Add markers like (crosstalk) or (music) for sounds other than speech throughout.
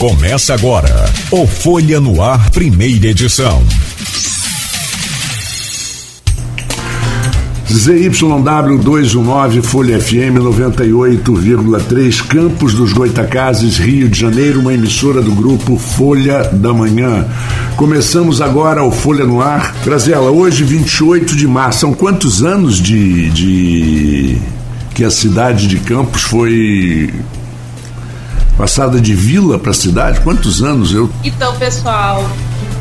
Começa agora o Folha no Ar, primeira edição. ZYW219, Folha FM 98,3, Campos dos Goitacazes, Rio de Janeiro, uma emissora do grupo Folha da Manhã. Começamos agora o Folha no Ar. Graziela, hoje, 28 de março, são quantos anos de, de que a cidade de Campos foi passada de vila para cidade? Quantos anos eu? Então, pessoal,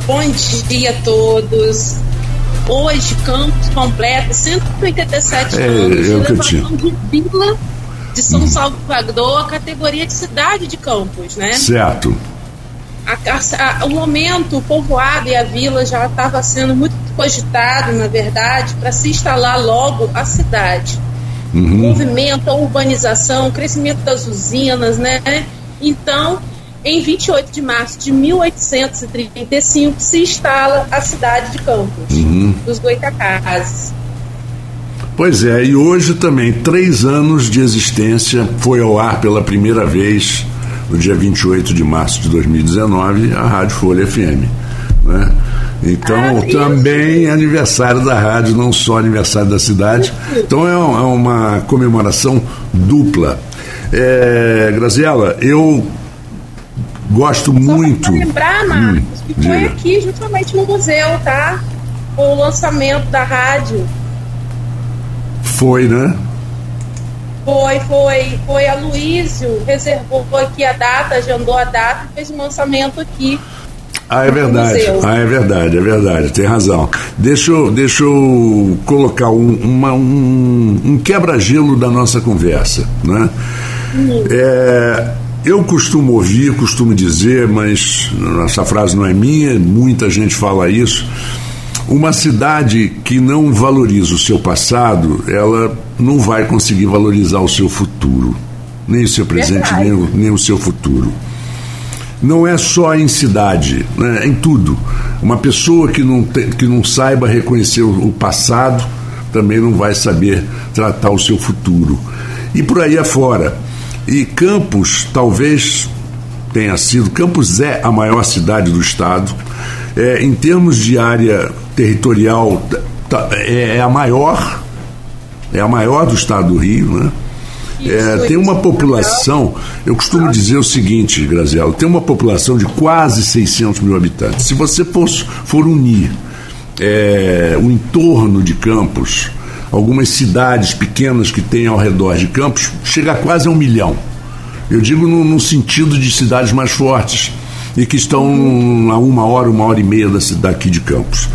bom dia a todos. Hoje, Campos completo 187 É, anos é o que eu tinha. de vila de São Salvador, a categoria de cidade de Campos, né? Certo. A- a- o momento, o povoado e a vila já estava sendo muito cogitado, na verdade, para se instalar logo a cidade. Movimento, a urbanização, o crescimento das usinas, né? Então, em 28 de março de 1835, se instala a cidade de Campos, dos Goitacazes. Pois é, e hoje também, três anos de existência, foi ao ar pela primeira vez, no dia 28 de março de 2019, a Rádio Folha FM. Né? Então, Ah, também é aniversário da rádio, não só aniversário da cidade. Então, é é uma comemoração dupla. É, Graziela, eu gosto Só muito. lembrar, Marcos, que foi aqui justamente no museu, tá? Com o lançamento da rádio. Foi, né? Foi, foi, foi a Luísio, reservou aqui a data, agendou a data e fez o lançamento aqui. Ah, é verdade. Ah, é verdade, é verdade, tem razão. Deixa eu, deixa eu colocar um, uma- um, um quebra-gelo da nossa conversa. Né? É, eu costumo ouvir, costumo dizer, mas essa frase não é minha, muita gente fala isso. Uma cidade que não valoriza o seu passado, ela não vai conseguir valorizar o seu futuro. Nem o seu presente, nem o, nem o seu futuro não é só em cidade, né? é em tudo. Uma pessoa que não, tem- que não saiba reconhecer o, o passado também não vai saber tratar o seu futuro. E por aí afora. E Campos talvez tenha sido. Campos é a maior cidade do estado. É, em termos de área territorial, é, é a maior. É a maior do estado do Rio, né? É, tem uma isso. população, eu costumo dizer o seguinte, Graziela, tem uma população de quase 600 mil habitantes. Se você for, for unir é, o entorno de Campos, algumas cidades pequenas que tem ao redor de Campos, chega a quase a um milhão. Eu digo no, no sentido de cidades mais fortes e que estão a uma hora, uma hora e meia da cidade aqui de Campos.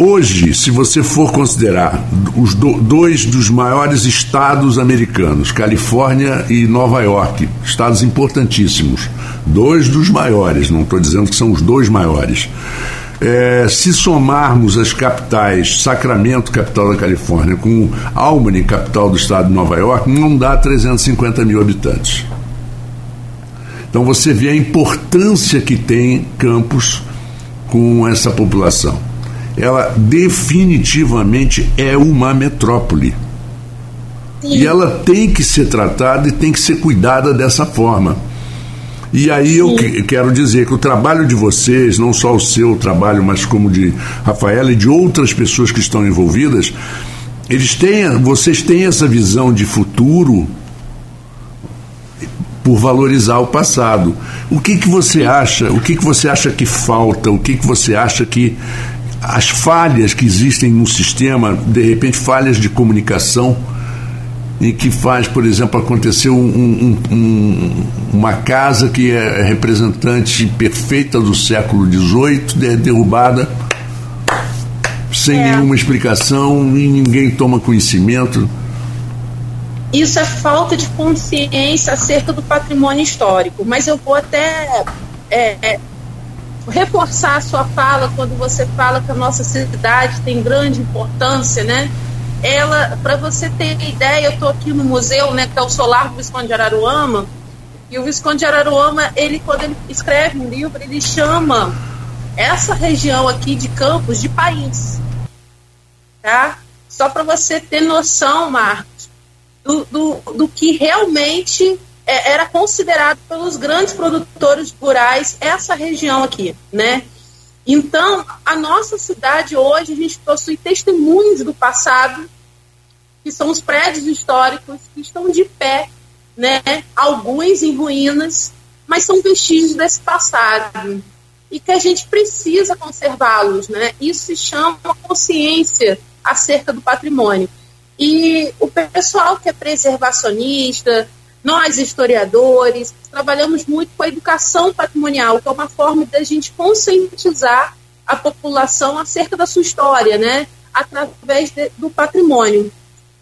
Hoje, se você for considerar os do- dois dos maiores estados americanos, Califórnia e Nova York, estados importantíssimos, dois dos maiores, não estou dizendo que são os dois maiores. É, se somarmos as capitais, Sacramento, capital da Califórnia, com Albany, capital do estado de Nova York, não dá 350 mil habitantes. Então você vê a importância que tem Campos com essa população. Ela definitivamente é uma metrópole. E ela tem que ser tratada e tem que ser cuidada dessa forma. E aí eu que- quero dizer que o trabalho de vocês, não só o seu trabalho, mas como de Rafaela e de outras pessoas que estão envolvidas, eles têm, vocês têm essa visão de futuro por valorizar o passado. O que que você acha? O que que você acha que falta? O que que você acha que as falhas que existem no sistema, de repente falhas de comunicação, em que faz, por exemplo, acontecer um- um- um- uma casa que é representante perfeita do século XVIII, de- derrubada sem É. nenhuma explicação e ninguém toma conhecimento. Isso é falta de consciência acerca do patrimônio histórico. Mas eu vou até é, é, reforçar a sua fala quando você fala que a nossa cidade tem grande importância, né? Ela, para você ter ideia, eu estou aqui no museu, né, que é o Solar do Visconde de Araruama, e o Visconde de Araruama, ele quando ele escreve um livro, ele chama essa região aqui de Campos de país, tá? Só para você ter noção, Marcos, do, do, do que realmente é, era considerado pelos grandes produtores rurais essa região aqui, né? Então, a nossa cidade hoje, a gente possui testemunhos do passado, que são os prédios históricos que estão de pé, né? Alguns em ruínas, mas são vestígios desse passado e que a gente precisa conservá-los, né? Isso se chama consciência acerca do patrimônio. E o pessoal que é preservacionista, nós historiadores, trabalhamos muito com a educação patrimonial, que é uma forma da gente conscientizar a população acerca da sua história, né? Através de, do patrimônio.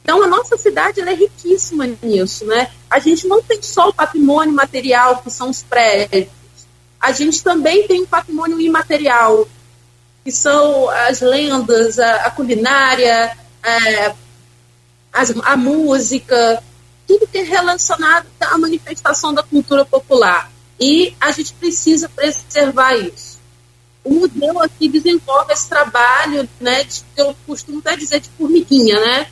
Então, a nossa cidade é riquíssima nisso, né? A gente não tem só o patrimônio material, que são os prédios, a gente também tem um patrimônio imaterial, que são as lendas, a, a culinária, é, as, a música, tudo que é relacionado à manifestação da cultura popular. E a gente precisa preservar isso. O museu aqui desenvolve esse trabalho, né, de, eu costumo até dizer de formiguinha, né?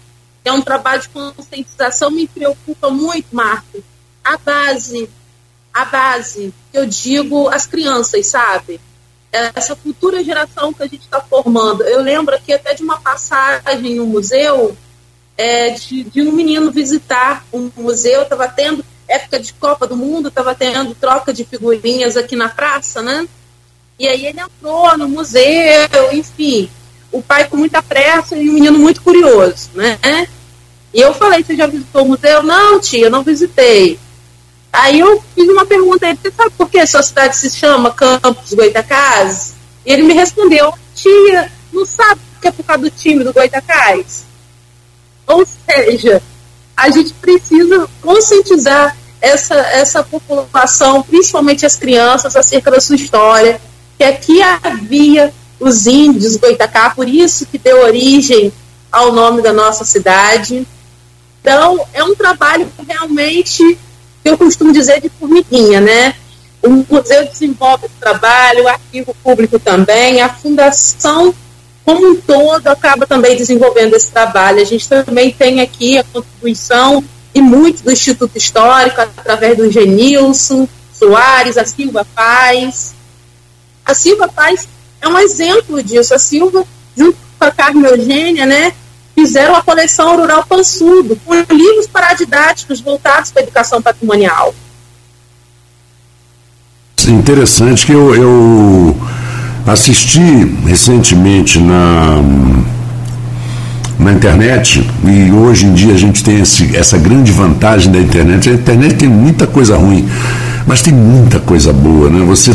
É um trabalho de conscientização, me preocupa muito, Marco. A base a base, eu digo as crianças, sabe? Essa futura geração que a gente está formando. Eu lembro aqui até de uma passagem no museu, é, de, de um menino visitar um museu, estava tendo, época de Copa do Mundo, estava tendo troca de figurinhas aqui na praça, né? E aí ele entrou no museu, enfim, o pai com muita pressa e o menino muito curioso, né? E eu falei, você já visitou o museu? Não, tia, não visitei. Aí eu fiz uma pergunta a ele, você sabe por que a sua cidade se chama Campos Goitacazes? E ele me respondeu, tia, não sabe que é por causa do time do Goitacás? Ou seja, a gente precisa conscientizar essa, essa população, principalmente as crianças, acerca da sua história, que aqui havia os índios Goitacá, por isso que deu origem ao nome da nossa cidade. Então, é um trabalho realmente eu costumo dizer de formiguinha, né? O museu desenvolve esse trabalho, o arquivo público também, a fundação como um todo acaba também desenvolvendo esse trabalho. A gente também tem aqui a contribuição e muito do Instituto Histórico, através do Genilson Soares, a Silva Paz. A Silva Paz é um exemplo disso. A Silva, junto com a Carmen Eugênia, né, fizeram a coleção Rural Pansudo, com livros paradidáticos voltados para a educação patrimonial. Interessante que eu, eu assisti recentemente na, na internet, e hoje em dia a gente tem esse, essa grande vantagem da internet. A internet tem muita coisa ruim, mas tem muita coisa boa. Né? Você,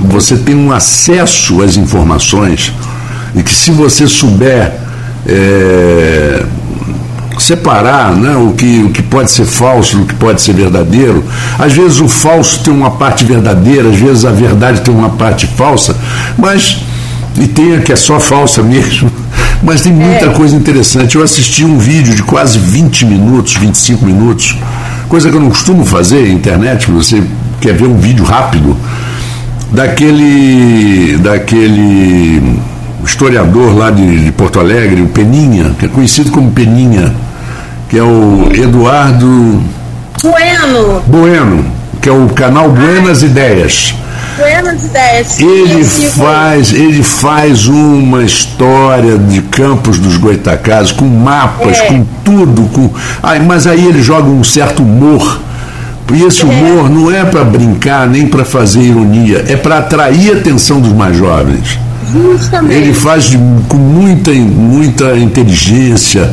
você tem um acesso às informações e que se você souber é, separar né, o, que, o que pode ser falso do que pode ser verdadeiro. Às vezes o falso tem uma parte verdadeira, às vezes a verdade tem uma parte falsa, mas. E tem a que é só falsa mesmo. (laughs) Mas tem muita é. coisa interessante. Eu assisti um vídeo de quase 20 minutos, 25 minutos, coisa que eu não costumo fazer na internet, você quer ver um vídeo rápido, daquele. daquele historiador lá de, de, Porto Alegre, o Peninha, que é conhecido como Peninha, que é o Eduardo Bueno. Bueno, que é o canal Buenas Ideias. Buenas Ideias. Ele faz, ele faz uma história de Campos dos Goitacazes com mapas, é. com tudo, com. Ai, mas aí ele joga um certo humor. E esse humor não é para brincar nem para fazer ironia, é para atrair a atenção dos mais jovens. Justamente. Ele faz de, com muita, muita inteligência.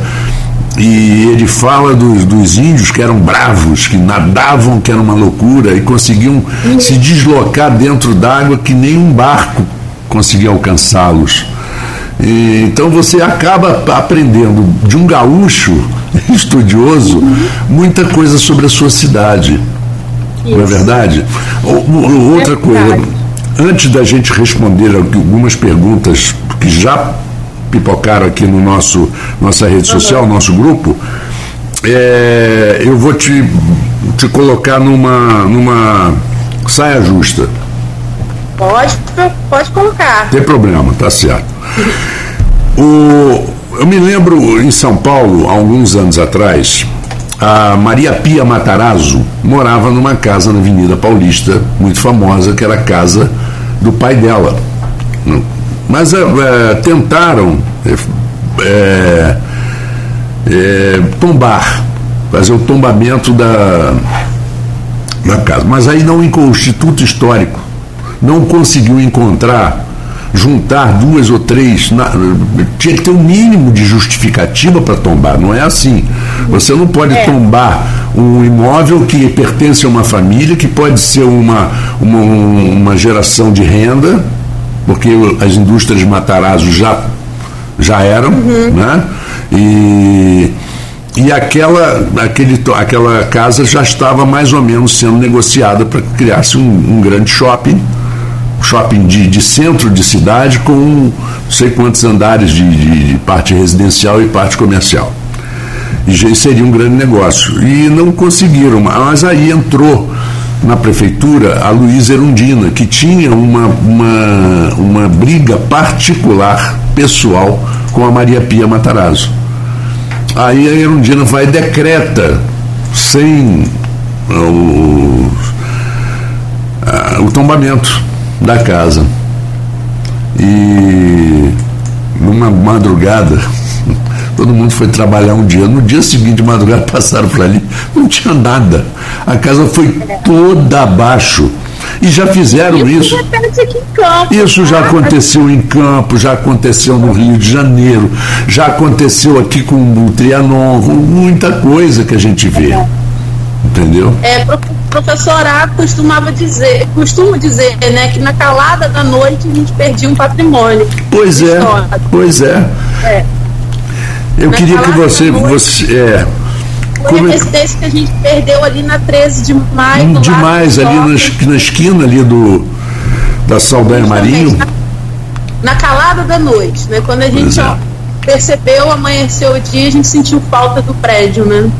E ele fala dos, dos índios que eram bravos, que nadavam, que era uma loucura, e conseguiam uhum. se deslocar dentro d'água que nem um barco conseguia alcançá-los. Então você acaba aprendendo de um gaúcho (laughs) estudioso muita coisa sobre a sua cidade. Isso. Não é verdade? Outra é coisa, Antes da gente responder algumas perguntas que já pipocaram aqui no nosso nossa rede social, nosso grupo, é, eu vou te, te colocar numa, numa saia justa. Pode, pode colocar. Tem problema, tá certo. O, eu me lembro em São Paulo, há alguns anos atrás, a Maria Pia Matarazzo morava numa casa na Avenida Paulista, muito famosa, que era a casa do pai dela. Mas é, tentaram é, é, tombar, fazer o tombamento da, da casa. Mas aí não, o Instituto Histórico não conseguiu encontrar juntar duas ou três. Na, tinha que ter um mínimo de justificativa para tombar, não é assim. Você não pode é. tombar um imóvel que pertence a uma família, que pode ser uma, uma, uma geração de renda, porque as indústrias de Matarazzo já, já eram, uhum. né? E, e aquela, aquele, aquela casa já estava mais ou menos sendo negociada para criar-se um, um grande shopping shopping de, de centro de cidade com não sei quantos andares de, de, de parte residencial e parte comercial. E seria um grande negócio. E não conseguiram, mas aí entrou na prefeitura a Luísa Erundina, que tinha uma, uma, uma briga particular, pessoal, com a Maria Pia Matarazzo. Aí a Erundina vai e decreta, sem o, o tombamento da casa. E numa madrugada, (laughs) todo mundo foi trabalhar um dia. No dia seguinte, de madrugada, (laughs) passaram por ali, não tinha nada. A casa foi toda abaixo. E já fizeram isso. Isso já aconteceu em Campo, já aconteceu no Rio de Janeiro, já aconteceu aqui com o Trianon, muita coisa que a gente vê. Entendeu? É, professor A costumava dizer, costuma dizer, né, que na calada da noite a gente perdia um patrimônio. Pois é, pois é. é. Eu na queria que você, você é, foi como... a residência que a gente perdeu ali na 13 de maio. Demais, ali na, na, esquina ali do da Saldanha Marinho. Na, na, calada da noite, né? Quando a gente é. ó, percebeu, amanheceu o dia, a gente sentiu falta do prédio, né?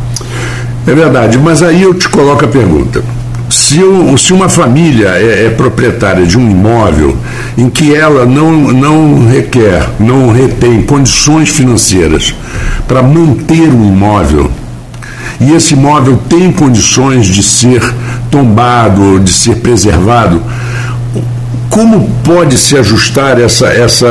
É verdade, mas aí eu te coloco a pergunta. Se, eu, se uma família é, é, proprietária de um imóvel em que ela não, não requer, não retém condições financeiras para manter o imóvel, e esse imóvel tem condições de ser tombado, de ser preservado, como pode se ajustar essa, essa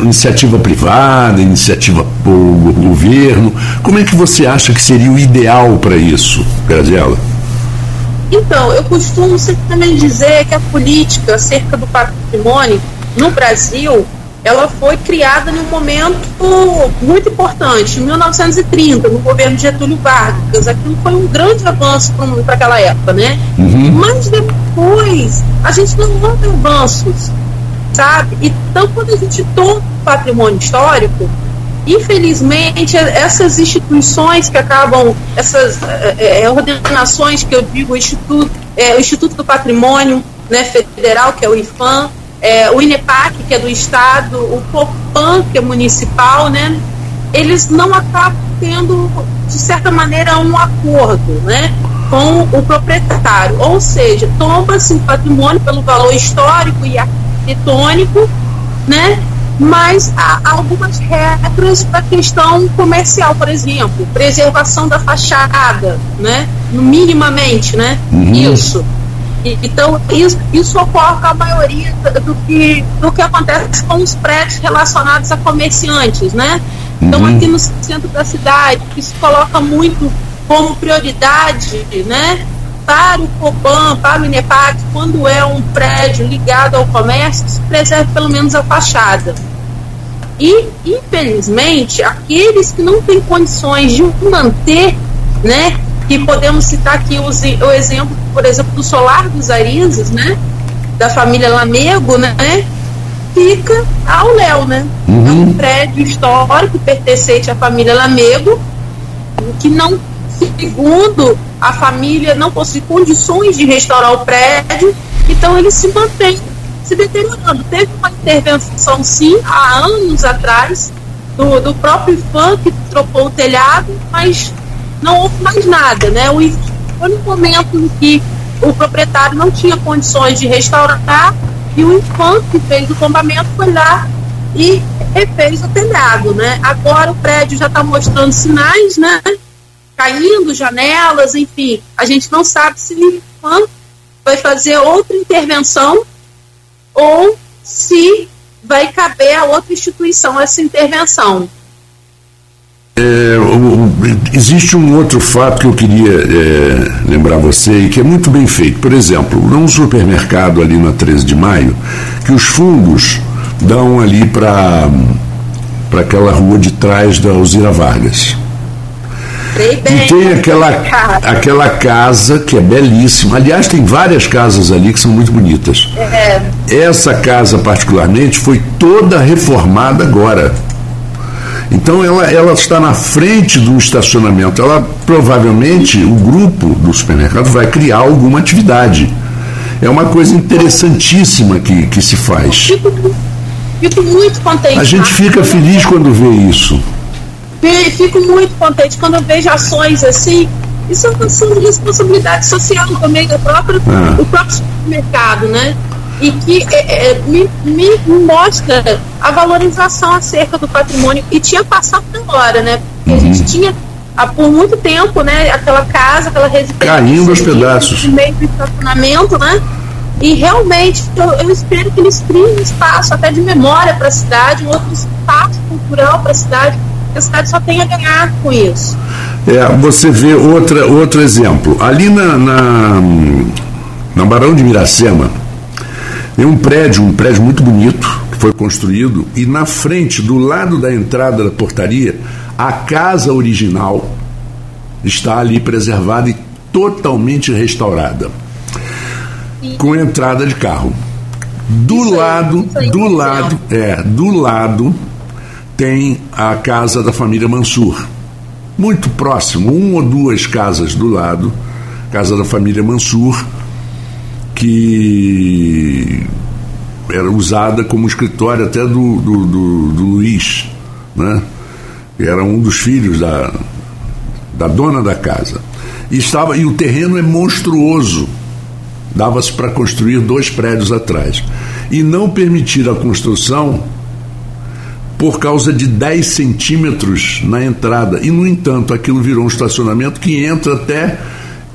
iniciativa privada, iniciativa do governo? Como é que você acha que seria o ideal para isso, Graziela? Então, eu costumo sempre também dizer que a política acerca do patrimônio no Brasil ela foi criada num momento muito importante, em 1930, no governo de Getúlio Vargas. Aquilo foi um grande avanço para aquela época, né? Uhum. Mas depois a gente não houve avanços, sabe? Então, quando a gente toma patrimônio histórico, infelizmente, essas instituições que acabam, essas é, ordenações que eu digo, o Instituto, é, o Instituto do Patrimônio né, Federal, que é o IFAM, é, o INEPAC, que é do Estado, o COPAN, que é municipal, né, eles não acabam tendo, de certa maneira, um acordo né, com o proprietário. Ou seja, toma-se o patrimônio pelo valor histórico e arquitetônico, né, mas há algumas regras para a questão comercial, por exemplo, preservação da fachada, né, minimamente, né, uhum. isso então, isso, isso ocorre com a maioria do que, do que acontece com os prédios relacionados a comerciantes, né? Então, uhum. aqui no centro da cidade, isso coloca muito como prioridade, né? Para o COBAN, para o INEPAC, quando é um prédio ligado ao comércio, se preserve pelo menos a fachada. E, infelizmente, aqueles que não têm condições de manter, né, que podemos citar aqui o, o exemplo, por exemplo, do Solar dos Arizes, né? Da família Lamego, né? Fica ao Léo, né? Uhum. É um prédio histórico pertencente à família Lamego, que não, segundo a família, não possui condições de restaurar o prédio, então ele se mantém se deteriorando. Teve uma intervenção, sim, há anos atrás, do, do próprio fã que trocou o telhado, mas não houve mais nada, né? O, foi no momento em que o proprietário não tinha condições de restaurar e o infante que fez o tombamento foi lá e refez o telhado, né? Agora o prédio já está mostrando sinais, né? caindo janelas, enfim. A gente não sabe se o vai fazer outra intervenção ou se vai caber a outra instituição essa intervenção. É, existe um outro fato que eu queria é, lembrar você e que é muito bem feito. Por exemplo, num supermercado ali na 13 de maio, que os fundos dão ali para aquela rua de trás da Alzira Vargas. E tem aquela, aquela casa que é belíssima. Aliás, tem várias casas ali que são muito bonitas. É. Essa casa, particularmente, foi toda reformada agora. Então ela, ela está na frente do estacionamento. Ela provavelmente o grupo do supermercado vai criar alguma atividade. É uma coisa interessantíssima que, que se faz. Fico, fico muito contente. A gente fica feliz quando vê isso fico muito contente quando eu vejo ações assim. Isso é uma ação de responsabilidade social também do próprio, ah. do próprio supermercado, né? E que é, é, me, me, mostra a valorização acerca do patrimônio. E tinha passado da hora, né? Porque uhum. a gente tinha por muito tempo, né? Aquela casa, aquela residência. Caindo aos pedaços. meio do estacionamento, né? E realmente eu, eu, espero que eles criem um espaço até de memória para a cidade, um outro espaço cultural para a cidade a cidade só tem a ganhar com isso. É, você vê outra, outro exemplo. Ali na, na, na Barão de Miracema, tem um prédio, um prédio muito bonito, que foi construído, e na frente, do lado da entrada da portaria, a casa original está ali preservada e totalmente restaurada. Com entrada de carro. Do isso lado, aí, do lado, é, do lado tem a casa da família Mansur. Muito próximo, uma ou duas casas do lado, casa da família Mansur, que era usada como escritório até do, do, do, do Luiz, né? era um dos filhos da, da dona da casa. E, estava, e o terreno é monstruoso. Dava-se para construir dois prédios atrás. E não permitir a construção por causa de 10 centímetros na entrada. E, no entanto, aquilo virou um estacionamento que entra até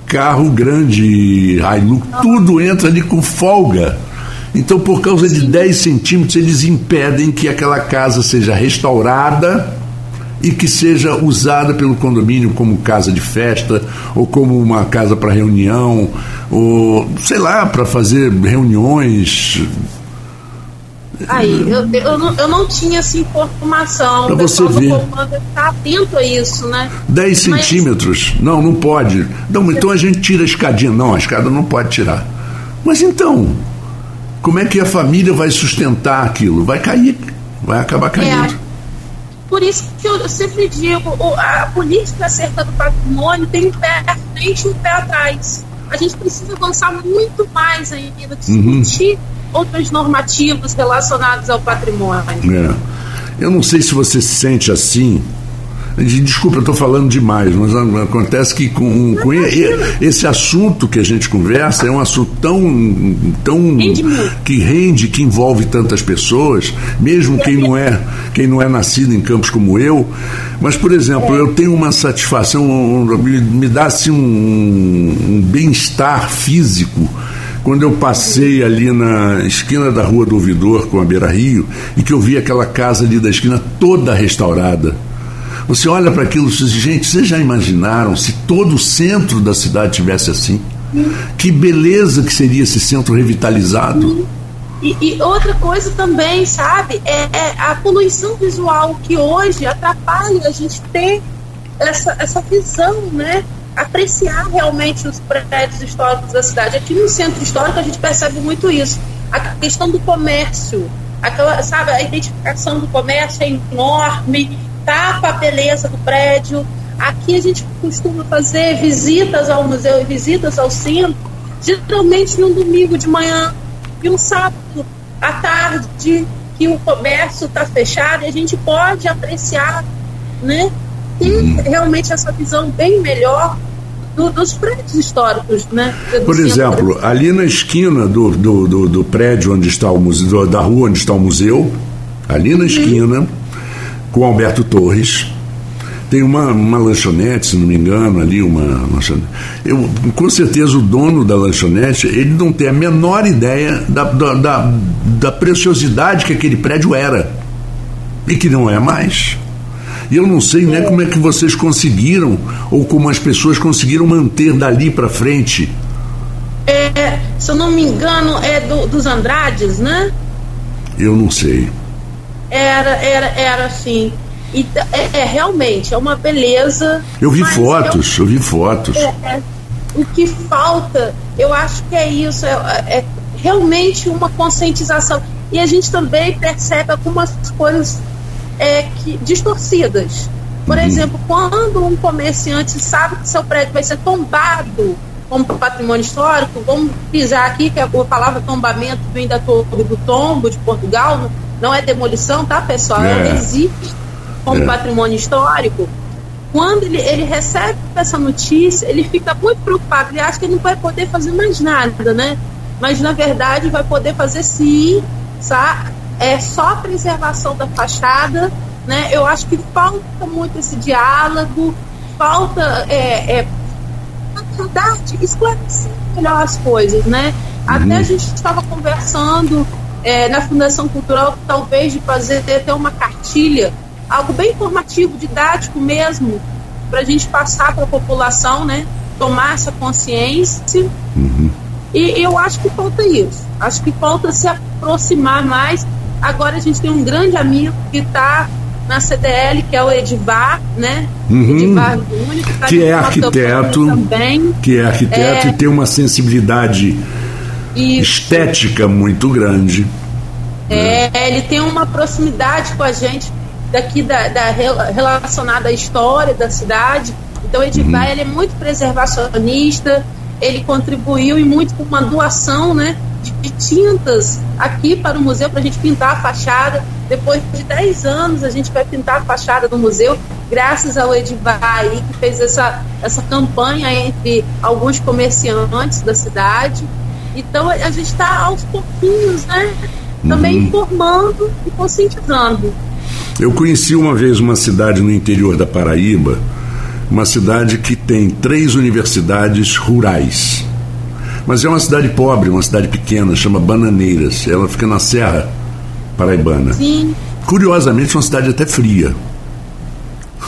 carro grande, Hilux, tudo entra ali com folga. Então, por causa de 10 centímetros, eles impedem que aquela casa seja restaurada e que seja usada pelo condomínio como casa de festa ou como uma casa para reunião ou sei lá para fazer reuniões Aí, eu, eu, não, eu não tinha essa informação. Para você ver. Está atento a isso, né? 10 Mas... centímetros. Não, não pode. Não, então a gente tira a escadinha. Não, a escada não pode tirar. Mas então, como é que a família vai sustentar aquilo? Vai cair, vai acabar caindo. É, por isso que eu sempre digo, a política acerca do patrimônio tem um pé à frente e um pé atrás. A gente precisa avançar muito mais ainda, discutir uhum outros normativos relacionados ao patrimônio. É. Eu não sei se você se sente assim. Desculpa, eu estou falando demais, mas acontece que com, com esse assunto que a gente conversa é um assunto tão, tão que rende, que envolve tantas pessoas, mesmo quem não é quem não é nascido em campos como eu. Mas, por exemplo, é. eu tenho uma satisfação, me, me dá assim um, um bem-estar físico quando eu passei ali na esquina da Rua do Ouvidor com a Beira Rio e que eu vi aquela casa ali da esquina toda restaurada. Você olha para aquilo e diz, gente, vocês já imaginaram se todo o centro da cidade tivesse assim? Que beleza que seria esse centro revitalizado. E, e outra coisa também, sabe, é, é, a poluição visual que hoje atrapalha a gente ter essa, essa visão, né? Apreciar realmente os prédios históricos da cidade. Aqui no centro histórico a gente percebe muito isso. A questão do comércio, aquela, sabe, a identificação do comércio é enorme, tapa a beleza do prédio. Aqui a gente costuma fazer visitas ao museu e visitas ao centro, geralmente num domingo de manhã e um sábado à tarde, que o comércio está fechado e a gente pode apreciar, né? Ter realmente essa visão bem melhor do, dos prédios históricos, né? Por exemplo, ali na esquina do, do, do, do, prédio onde está o museu, da rua onde está o museu, ali na uhum. esquina, com Alberto Torres, tem uma, uma lanchonete, se não me engano, ali, uma lanchonete. Eu, com certeza o dono da lanchonete, ele não tem a menor ideia da, da, da, da preciosidade que aquele prédio era. E que não é mais. E eu não sei nem né, como é que vocês conseguiram, ou como as pessoas conseguiram manter dali para frente. É, se eu não me engano, é do, dos Andrades, né? Eu não sei. Era, era, era assim. E, é, é, realmente, é uma beleza. Eu vi fotos, eu, eu vi fotos. É, é, o que falta, eu acho que é isso, é, é, realmente uma conscientização. E a gente também percebe algumas coisas é, que, distorcidas. Por uhum. exemplo, quando um comerciante sabe que seu prédio vai ser tombado como patrimônio histórico, vamos pisar aqui que a palavra tombamento vem da Torre do Tombo de Portugal, não é demolição, tá, pessoal? É. Ela existe como é. patrimônio histórico. Quando ele, ele recebe essa notícia, ele fica muito preocupado, ele acha que ele não vai poder fazer mais nada, né? Mas na verdade vai poder fazer sim, sabe? É só a preservação da fachada, né? Eu acho que falta muito esse diálogo, falta é, é, na verdade, esclarecer melhor as coisas, né? Uhum. Até a gente estava conversando é, na Fundação Cultural, talvez de fazer até uma cartilha, algo bem informativo, didático mesmo, para a gente passar para a população, né? Tomar essa consciência. Uhum. E eu acho que falta isso. Acho que falta se aproximar mais. Agora a gente tem um grande amigo que está na CDL, que é o Edivar, né? Uhum. Edivar Júnior, que, tá que é arquiteto, também. que é arquiteto é... e tem uma sensibilidade isso. estética muito grande. É, né? ele tem uma proximidade com a gente daqui da, da relacionada à história da cidade. Então, Edivar uhum. ele é muito preservacionista, ele contribuiu e muito com uma doação, né, de tintas aqui para o museu para a gente pintar a fachada. Depois de 10 anos a gente vai pintar a fachada do museu, graças ao Edivar aí, que fez essa, essa campanha entre alguns comerciantes da cidade. Então a gente está aos pouquinhos, né? Também uhum. informando e conscientizando. Eu conheci uma vez uma cidade no interior da Paraíba, uma cidade que tem três universidades rurais. Mas é uma cidade pobre, uma cidade pequena, chama Bananeiras. Ela fica na Serra Paraibana. Sim. Curiosamente, uma cidade até fria.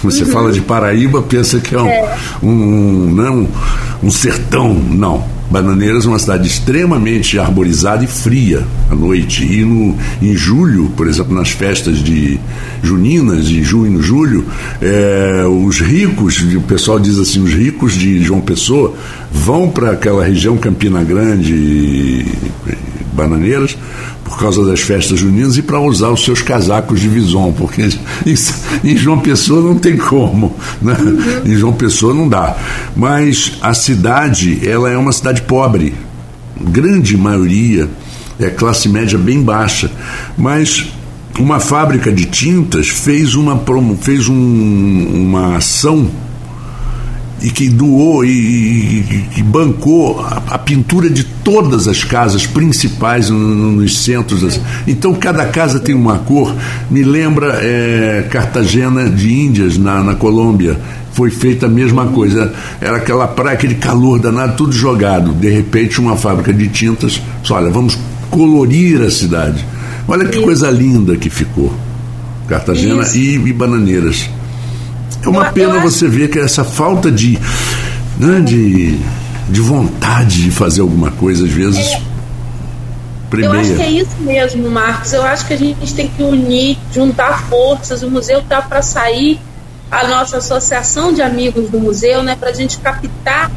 Você uhum. fala de Paraíba, pensa que é um, é. um, um, não, um sertão. Não. Bananeiras é uma cidade extremamente arborizada e fria à noite. E no, em julho, por exemplo, nas festas de juninas, de junho e julho, é, os ricos, o pessoal diz assim, os ricos de João Pessoa vão para aquela região Campina Grande, Bananeiras, por causa das festas juninas e para usar os seus casacos de vison, porque (laughs) em João Pessoa não tem como, né? em João Pessoa não dá. Mas a cidade, ela é uma cidade pobre, grande maioria é classe média bem baixa, mas uma fábrica de tintas fez uma fez um, uma ação e que doou e, e, bancou a, a, pintura de todas as casas principais no, no, nos centros. Das... Então cada casa tem uma cor. Me lembra é, Cartagena de Índias na, na Colômbia. Foi feita a mesma coisa. Era aquela praia, aquele calor danado, tudo jogado. De repente, uma fábrica de tintas. Só, olha, vamos colorir a cidade. Olha que coisa linda que ficou. Cartagena e, e Bananeiras. É uma pena você ver que essa falta de, né, de, de vontade de fazer alguma coisa, às vezes. É, eu acho que é isso mesmo, Marcos. Eu acho que a gente tem que unir, juntar forças. O museu está para sair, a nossa associação de amigos do museu, né, para a gente captar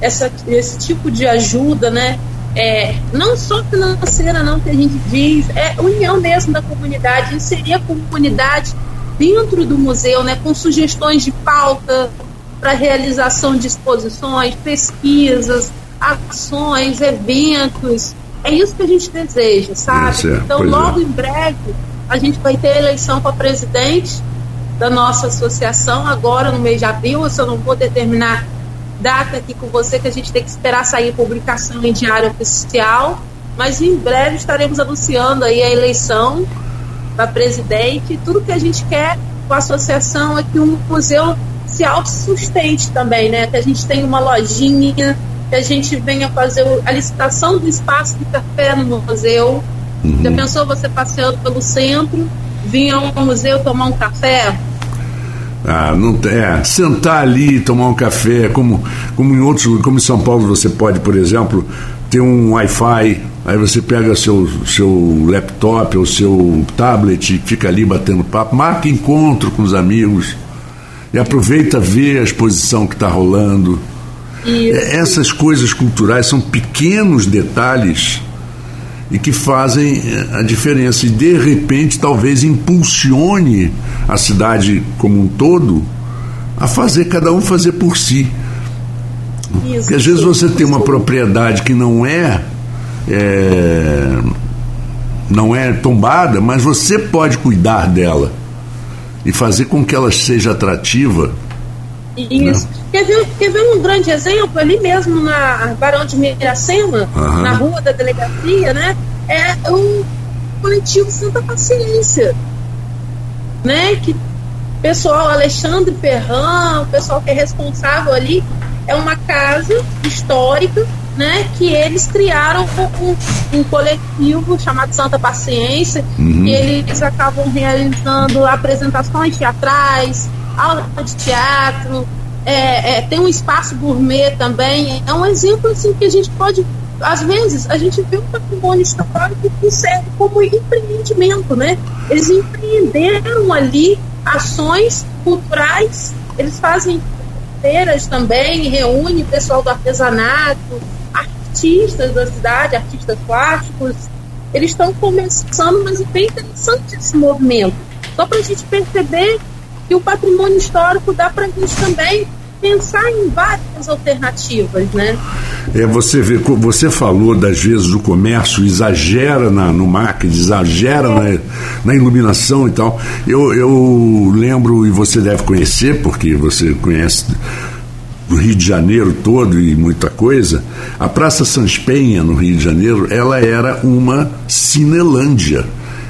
essa, esse tipo de ajuda, né? É, não só financeira, não, que a gente diz, é união mesmo da comunidade, inserir a comunidade dentro do museu, né, com sugestões de pauta para realização de exposições, pesquisas, ações, eventos. É isso que a gente deseja, sabe? É, então, logo é. em breve, a gente vai ter eleição para presidente da nossa associação, agora no mês de abril. Eu só não vou determinar data aqui com você, que a gente tem que esperar sair publicação em diário oficial. Mas em breve estaremos anunciando aí a eleição para presidente. Tudo que a gente quer com a associação é que o museu se autossustente também, né? Que a gente tem uma lojinha, que a gente venha fazer a licitação do espaço de café no museu. Uhum. Já pensou você passeando pelo centro, vir ao museu tomar um café? Ah, não é, sentar ali tomar um café, como, como em outros, como em São Paulo você pode, por exemplo, ter um Wi-Fi, aí você pega seu, seu laptop ou seu tablet e fica ali batendo papo, marca encontro com os amigos e aproveita ver a exposição que está rolando. Isso. É, essas coisas culturais são pequenos detalhes e que fazem eh, a diferença e de repente talvez impulsione a cidade como um todo a fazer cada um fazer por si. Isso, Porque às vezes você tem uma propriedade que não é, é não é tombada, mas você pode cuidar dela e fazer com que ela seja atrativa. Isso. Né? Quer, ver, quer ver um grande exemplo ali mesmo na Barão de Miracema, uhum. na rua da delegacia, né? É o coletivo Santa Paciência, né? Que pessoal Alexandre Ferran, o pessoal que é responsável ali, é uma casa histórica né, que eles criaram um, um, coletivo chamado Santa Paciência, uhum. e eles acabam realizando apresentações teatrais, aula de teatro, é, é, tem um espaço gourmet também. É um exemplo assim que a gente pode, às vezes, a gente vê um patrimônio histórico que serve como empreendimento, né? Eles empreenderam ali ações culturais, eles fazem feiras também, reúne pessoal do artesanato, artistas da cidade, artistas plásticos, eles estão começando, mas é bem interessante esse movimento. Só para a gente perceber que o patrimônio histórico dá para a gente também pensar em várias alternativas, né? É, você vê, você falou das vezes do comércio, exagera na, no marketing, exagera na, na, iluminação e tal. Eu, eu lembro, e você deve conhecer, porque você conhece do Rio de Janeiro todo e muita coisa, a Praça Sans Penha, no Rio de Janeiro, ela era uma cinelândia.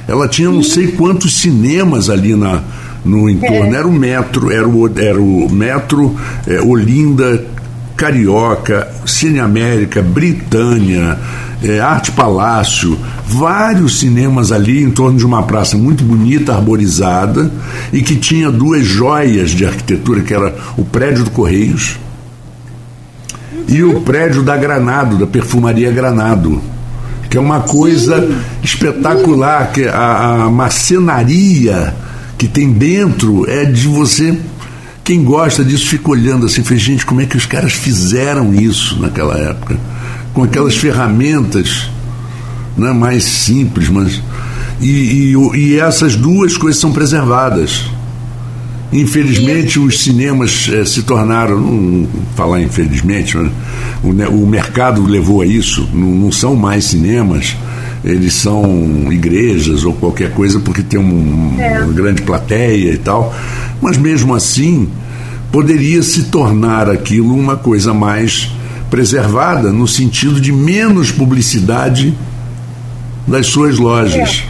Ela tinha não sei quantos cinemas ali na, no entorno. Era o metro, era o, era o metro é, Olinda, Carioca, Cine América, Britânia, é, Arte Palácio, vários cinemas ali em torno de uma praça muito bonita, arborizada, e que tinha duas joias de arquitetura, que era o prédio do Correios e o prédio da Granado, da perfumaria Granado, que é uma coisa Sim. espetacular, que a, a marcenaria que tem dentro é de você. Quem gosta disso fica olhando assim, fez gente, como é que os caras fizeram isso naquela época? Com aquelas ferramentas né, mais simples, mas. E, e, e essas duas coisas são preservadas. Infelizmente, os cinemas eh, se tornaram, não falar infelizmente, né? o, o, mercado levou a isso, não, não, são mais cinemas, eles são igrejas ou qualquer coisa, porque tem um, é. uma grande plateia e tal, mas mesmo assim, poderia se tornar aquilo uma coisa mais preservada, no sentido de menos publicidade das suas lojas.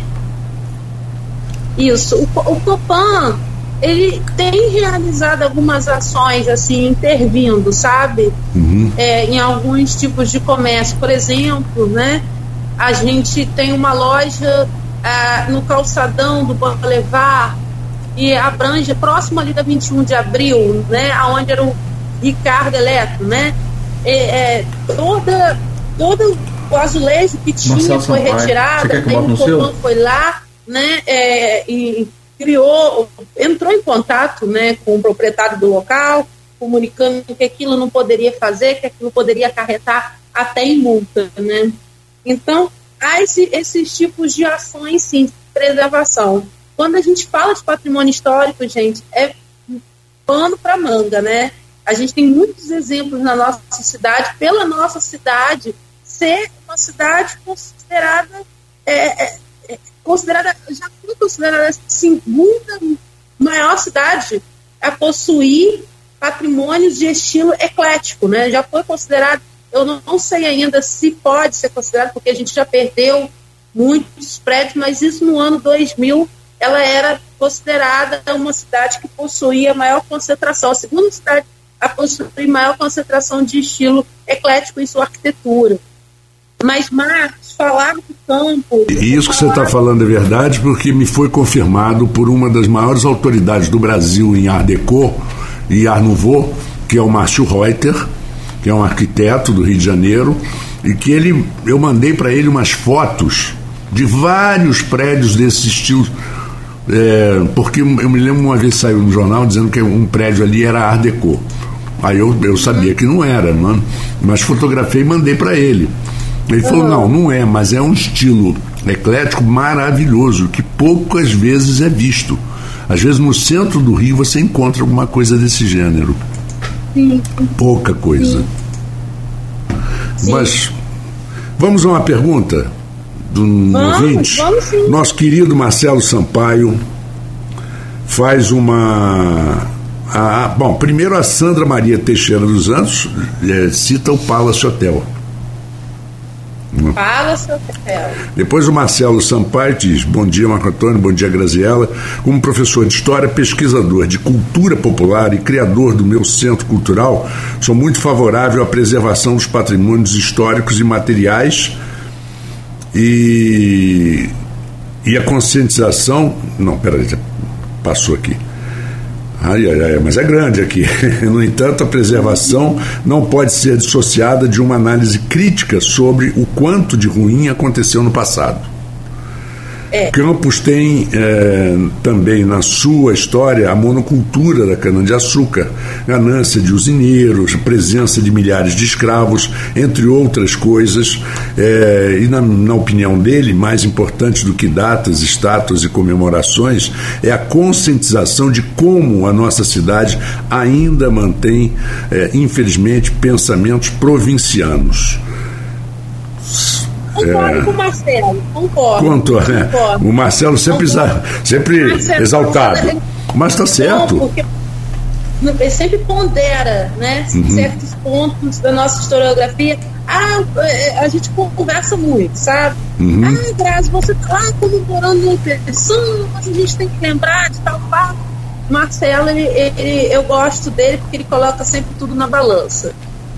É. Isso, o, o Copan ele tem realizado algumas ações assim, intervindo, sabe? Uhum. É, em alguns tipos de comércio. Por exemplo, né? A gente tem uma loja é, no calçadão do Boulevard e abrange próximo ali da 21 de abril, né? Onde era o Ricardo Eletro, né? É, é, toda, todo o azulejo que tinha Marcelo foi retirado, aí o Copom foi lá, né? É, e criou, entrou em contato né, com o proprietário do local, comunicando que aquilo não poderia fazer, que aquilo poderia acarretar até em multa. Né? Então, há esse, esses tipos de ações, sim, de preservação. Quando a gente fala de patrimônio histórico, gente, é pano para manga, né? A gente tem muitos exemplos na nossa cidade, pela nossa cidade ser uma cidade considerada é, é, considerada, já foi considerada a segunda maior cidade a possuir patrimônios de estilo eclético, né? Já foi considerado, eu não, não sei ainda se pode ser considerado, porque a gente já perdeu muitos prédios, mas isso no ano 2000 ela era considerada uma cidade que possuía maior concentração, a segunda cidade a possuir maior concentração de estilo eclético em sua arquitetura. Mas Marcos, falar do campo. E isso que você está falando é verdade, porque me foi confirmado por uma das maiores autoridades do Brasil em Art Deco e Art Nouveau, que é o Márcio Reuter, que é um arquiteto do Rio de Janeiro, e que ele, eu mandei para ele umas fotos de vários prédios desse estilo. É, porque eu me lembro uma vez saiu no jornal dizendo que um prédio ali era Art Deco. Aí eu, eu sabia que não era, não, mas fotografei e mandei para ele. Ele falou: não, não é, mas é um estilo eclético maravilhoso, que poucas vezes é visto. Às vezes no centro do Rio você encontra alguma coisa desse gênero. Sim. Pouca coisa. Sim. Mas vamos a uma pergunta do Vamos, ouvinte. vamos sim. Nosso querido Marcelo Sampaio faz uma. a- bom, primeiro a Sandra Maria Teixeira dos Anjos eh, cita o Palace Hotel. Fala, seu papel. Depois o Marcelo Sampaio diz: Bom dia, Marco Antônio, bom dia, Graziella. Como professor de história, pesquisador de cultura popular e criador do meu centro cultural, sou muito favorável à preservação dos patrimônios históricos e materiais e, e a conscientização. Não, peraí, passou aqui. Ai, ai, ai, mas é grande aqui. (laughs) No entanto, a preservação não pode ser dissociada de uma análise crítica sobre o quanto de ruim aconteceu no passado. É. Campos tem eh, também na sua história a monocultura da cana-de-açúcar, ganância de usineiros, presença de milhares de escravos, entre outras coisas. Eh, e, na, na opinião dele, mais importante do que datas, estátuas e comemorações, é a conscientização de como a nossa cidade ainda mantém, eh, infelizmente, pensamentos provincianos. Concordo com o Marcelo, concordo. Né? concordo. O Marcelo sempre, sempre Marcelo, exaltado. ele- Mas está certo. Porque ele sempre pondera né, Uhum. certos pontos da nossa historiografia. Ah, eh, a gente conversa muito, sabe? Uhum. Ah, Grazi, você está lá comemorando uma petição, mas a gente tem que lembrar de tal fato. Marcelo, ele, ele- eu gosto dele porque ele coloca sempre tudo na balança.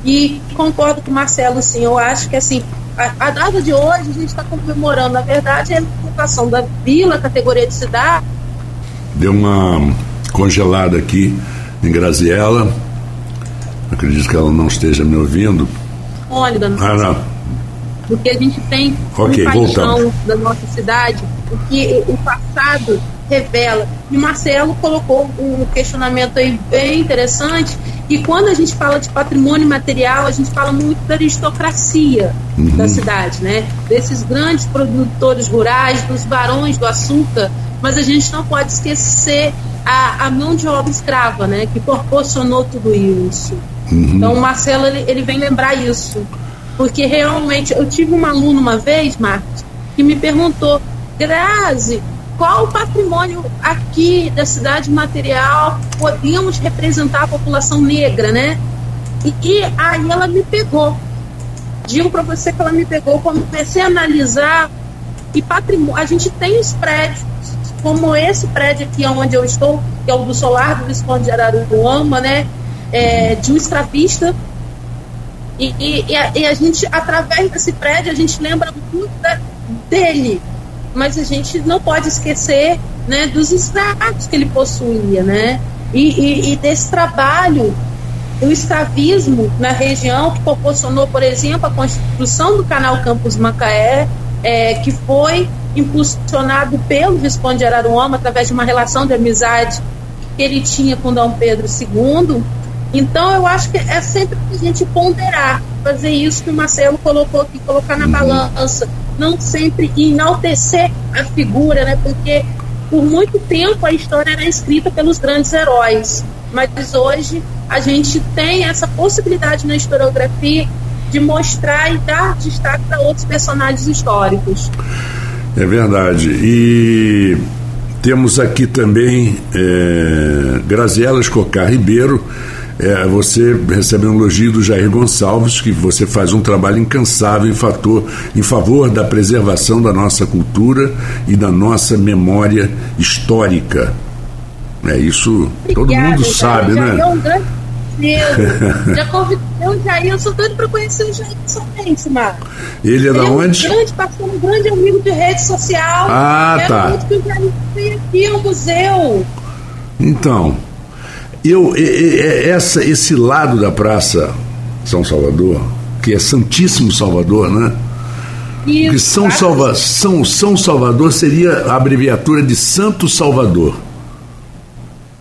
E concordo com o Marcelo, sim. Eu acho que assim, a, a data de hoje a gente está comemorando, na verdade, é a implantação da vila, categoria de cidade, Deu uma congelada aqui em Graziella. Acredito que ela não esteja me ouvindo. olha, nossa Ah, não. porque a gente tem Ok, uma paixão voltamos. da nossa cidade, o que o passado revela. E Marcelo colocou um questionamento aí bem interessante, e quando a gente fala de patrimônio material, a gente fala muito da aristocracia da cidade, né? Desses grandes produtores rurais, dos barões do açúcar, mas a gente não pode esquecer a, a mão de obra escrava, né? Que proporcionou tudo isso. Então, o Marcelo, ele, ele vem lembrar isso. Porque realmente, eu tive um aluno uma vez, Marcos, que me perguntou, Grazi, qual o patrimônio aqui da cidade material podíamos representar a população negra, né? E, e aí ela me pegou. Digo para você que ela me pegou, comecei a analisar e patrimônio. A gente tem os prédios, como esse prédio aqui onde eu estou, que é o do Solar do Visconde de Araruama, né? É, de um escravista. E, e- e a, e a gente, através desse prédio, a gente lembra muito da- dele. Mas a gente não pode esquecer né, dos escravos que ele possuía, né? E desse trabalho o escravismo na região que proporcionou, por exemplo, a construção do canal Campos Macaé, é, que foi impulsionado pelo Visconde de Araruama através de uma relação de amizade que ele tinha com Dom Pedro II. Então, eu acho que é sempre a gente ponderar, fazer isso que o Marcelo colocou aqui, colocar na balança, não sempre enaltecer a figura, né? Porque por muito tempo a história era escrita pelos grandes heróis, mas hoje a gente tem essa possibilidade na historiografia de mostrar e dar destaque para outros personagens históricos. É verdade. E temos aqui também é, Graziela Escocar Ribeiro. é, você recebe um elogio do Jair Gonçalves, que você faz um trabalho incansável em, fator, em favor da preservação da nossa cultura e da nossa memória histórica. É isso, Obrigada, todo mundo sabe, né? É um grande Já convidei o Jair, eu sou doido para conhecer o Jair pessoalmente, Marco. Ele é da onde? É um grande parceiro, um grande amigo de rede social. Ah, Quero tá. muito que o Jair venha aqui ao museu. Então, eu, essa, esse lado da Praça São Salvador, que é Santíssimo Salvador, né? Isso, São, Salva, São, São Salvador seria a abreviatura de Santo Salvador.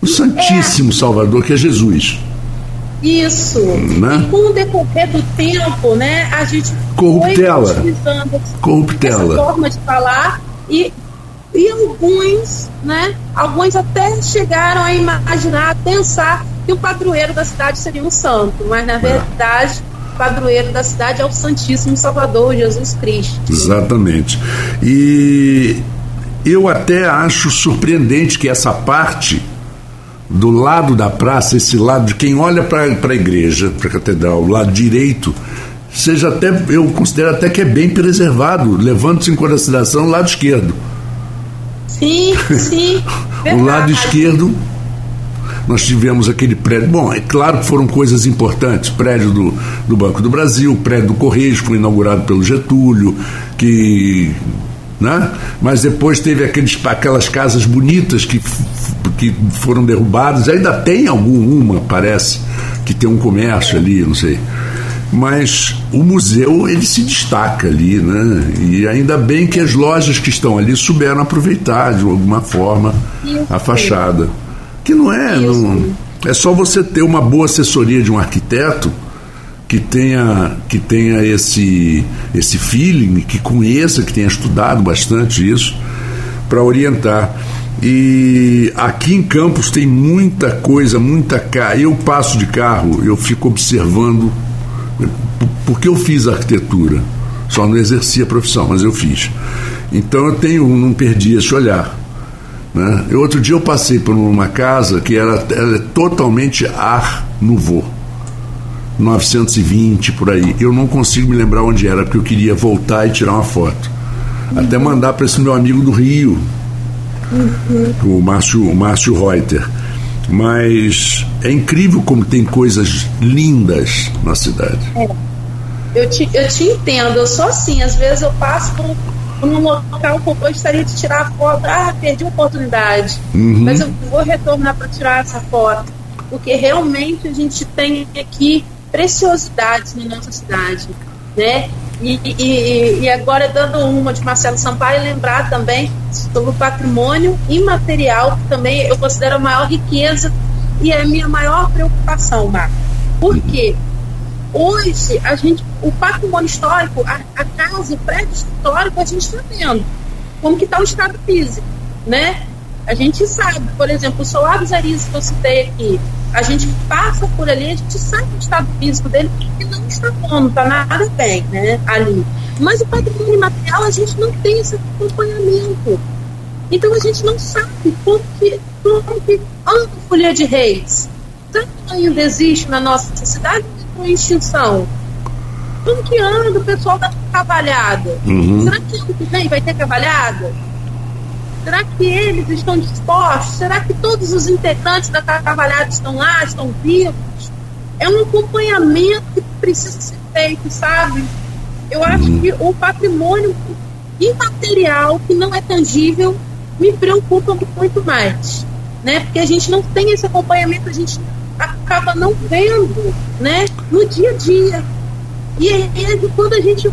O Santíssimo é. Salvador, que é Jesus. Isso. Né? E com o decorrer do tempo, né, a gente Corruptela. foi utilizando Corruptela. essa forma de falar e, e alguns, né, alguns até chegaram a imaginar, a pensar que o padroeiro da cidade seria um santo, mas na é. verdade o padroeiro da cidade é o Santíssimo Salvador, Jesus Cristo. Exatamente. E eu até acho surpreendente que essa parte do lado da praça, esse lado de quem olha para a igreja, para a catedral, o lado direito, seja até, eu considero até que é bem preservado, levando-se em consideração o lado esquerdo. Sim, sim. (laughs) o lado esquerdo, nós tivemos aquele prédio. Bom, é claro que foram coisas importantes: prédio do, do Banco do Brasil, prédio do Correios, foi inaugurado pelo Getúlio, que né? mas depois teve aqueles, aquelas casas bonitas que, que foram derrubadas, ainda tem alguma, parece, que tem um comércio ali, não sei. Mas o museu ele se destaca ali, né? E ainda bem que as lojas que estão ali souberam aproveitar de alguma forma a fachada. Que não é, não, é só você ter uma boa assessoria de um arquiteto que tenha, que tenha esse, esse feeling, que conheça, que tenha estudado bastante isso, para orientar. E aqui em Campos tem muita coisa, muita cara. Eu passo de carro, eu fico observando, porque eu fiz arquitetura, só não exerci a profissão, mas eu fiz. Então eu tenho, não perdi esse olhar. Né? Eu, outro dia eu passei por uma casa que era, era totalmente ar nouveau 920 por aí. Eu não consigo me lembrar onde era, porque eu queria voltar e tirar uma foto. Uhum. Até mandar para esse meu amigo do Rio, uhum. o, Márcio, o Márcio Reuter. Mas é incrível como tem coisas lindas na cidade. É. Eu, te, eu te entendo, eu sou assim, às vezes eu passo por, por um local que eu gostaria de tirar a foto, ah, perdi a oportunidade, uhum. mas eu vou retornar para tirar essa foto, porque realmente a gente tem aqui preciosidades na nossa cidade, né? E, e, e, agora dando uma de Marcelo Sampaio, lembrar também sobre o patrimônio imaterial, que também eu considero a maior riqueza e é a minha maior preocupação, Marco. Por quê? Hoje, a gente, o patrimônio histórico, a, a casa, o prédio histórico, a gente está vendo como que está o estado físico, né? A gente sabe, por exemplo, o Solar dos Aris que eu citei aqui, a gente passa por ali, a gente sabe o estado físico dele e não está bom, não está nada bem, né, ali. Mas o patrimônio imaterial, a gente não tem esse acompanhamento. Então a gente não sabe como que, como que anda o Folha de Reis. Que ainda existe na nossa cidade em extinção? Como que anda o pessoal da cavalhada? Uhum. Será que ano que vem vai ter cavalhada? Será que eles estão dispostos? Será que todos os integrantes da Cavalhada estão lá, estão vivos? É um acompanhamento que precisa ser feito, sabe? Eu acho uhum. que o patrimônio imaterial, que não é tangível, me preocupa muito mais, né? Porque a gente não tem esse acompanhamento, a gente acaba não vendo, né? No dia a dia. E aí, quando a gente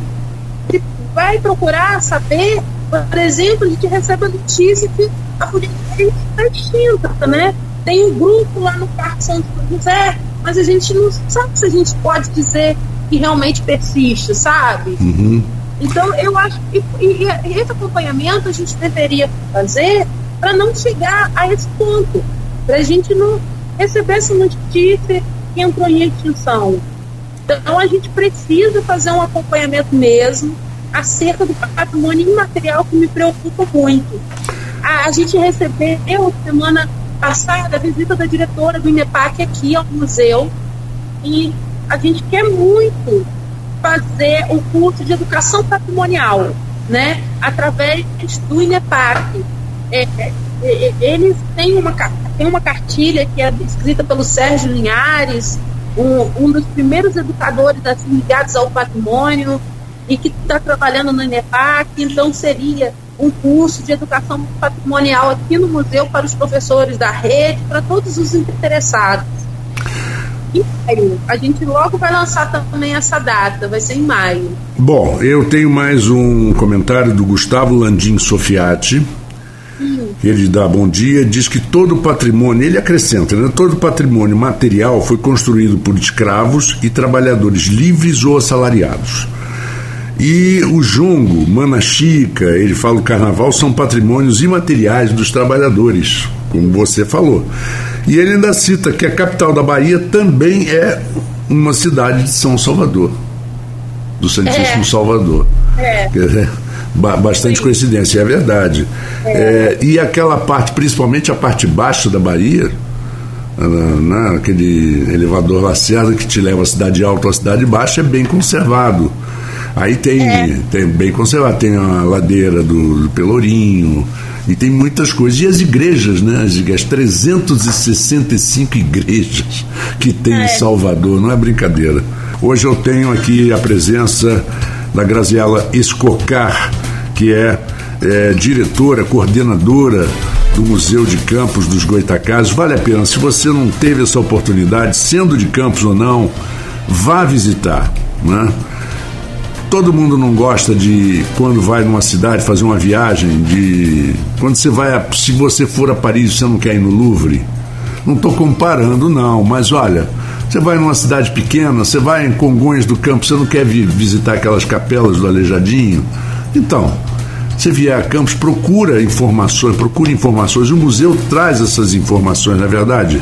vai procurar saber por exemplo, a gente recebe a notícia que a polícia está extinta, né? Tem um grupo lá no Parque São José, mas a gente não sabe se a gente pode dizer que realmente persiste, sabe? Uhum. Então, eu acho que e, e esse acompanhamento a gente deveria fazer para não chegar a esse ponto, para a gente não receber essa notícia que entrou em extinção. Então, a gente precisa fazer um acompanhamento mesmo, acerca do patrimônio imaterial que me preocupa muito. A, a gente recebeu semana passada a visita da diretora do INEPAC aqui ao museu e a gente quer muito fazer o curso de educação patrimonial, né, através do INEPAC. É, é, é, eles têm uma, têm uma cartilha que é escrita pelo Sérgio Linhares, um, um dos primeiros educadores assim, ligados ao patrimônio e que está trabalhando no INEPAC, então seria um curso de educação patrimonial aqui no museu para os professores da rede, para todos os interessados. Em maio, a gente logo vai lançar também essa data, vai ser em maio. Bom, eu tenho mais um comentário do Gustavo Landim Sofiati. Hum. Ele dá bom dia, diz que todo patrimônio, ele acrescenta, né, todo patrimônio material foi construído por escravos e trabalhadores livres ou assalariados. E o jongo, mana chica, ele fala o carnaval, são patrimônios imateriais dos trabalhadores, como você falou. E ele ainda cita que a capital da Bahia também é uma cidade de São Salvador, do Santíssimo é. Salvador. É. Bastante Sim. coincidência, é verdade. É. É, e aquela parte, principalmente a parte baixa da Bahia, aquele elevador Lacerda que te leva a cidade alta ou a cidade baixa, é bem conservado. Aí tem, é. tem bem conservado, tem a ladeira do, do, Pelourinho, e tem muitas coisas. E as igrejas, né? As, as 365 igrejas que tem é. em Salvador, não é brincadeira. Hoje eu tenho aqui a presença da Graziela Escocar, que é, é diretora, coordenadora do Museu de Campos dos Goitacazes. Vale a pena, se você não teve essa oportunidade, sendo de Campos ou não, vá visitar. Né? Todo mundo não gosta de quando vai numa cidade fazer uma viagem de quando você vai a, se você for a Paris você não quer ir no Louvre. Não estou comparando não, mas olha, você vai numa cidade pequena, você vai em Congonhas do Campo, você não quer visitar aquelas capelas do Aleijadinho? Então, você vier a Campos, procura informações, procura informações. O museu traz essas informações, na é verdade,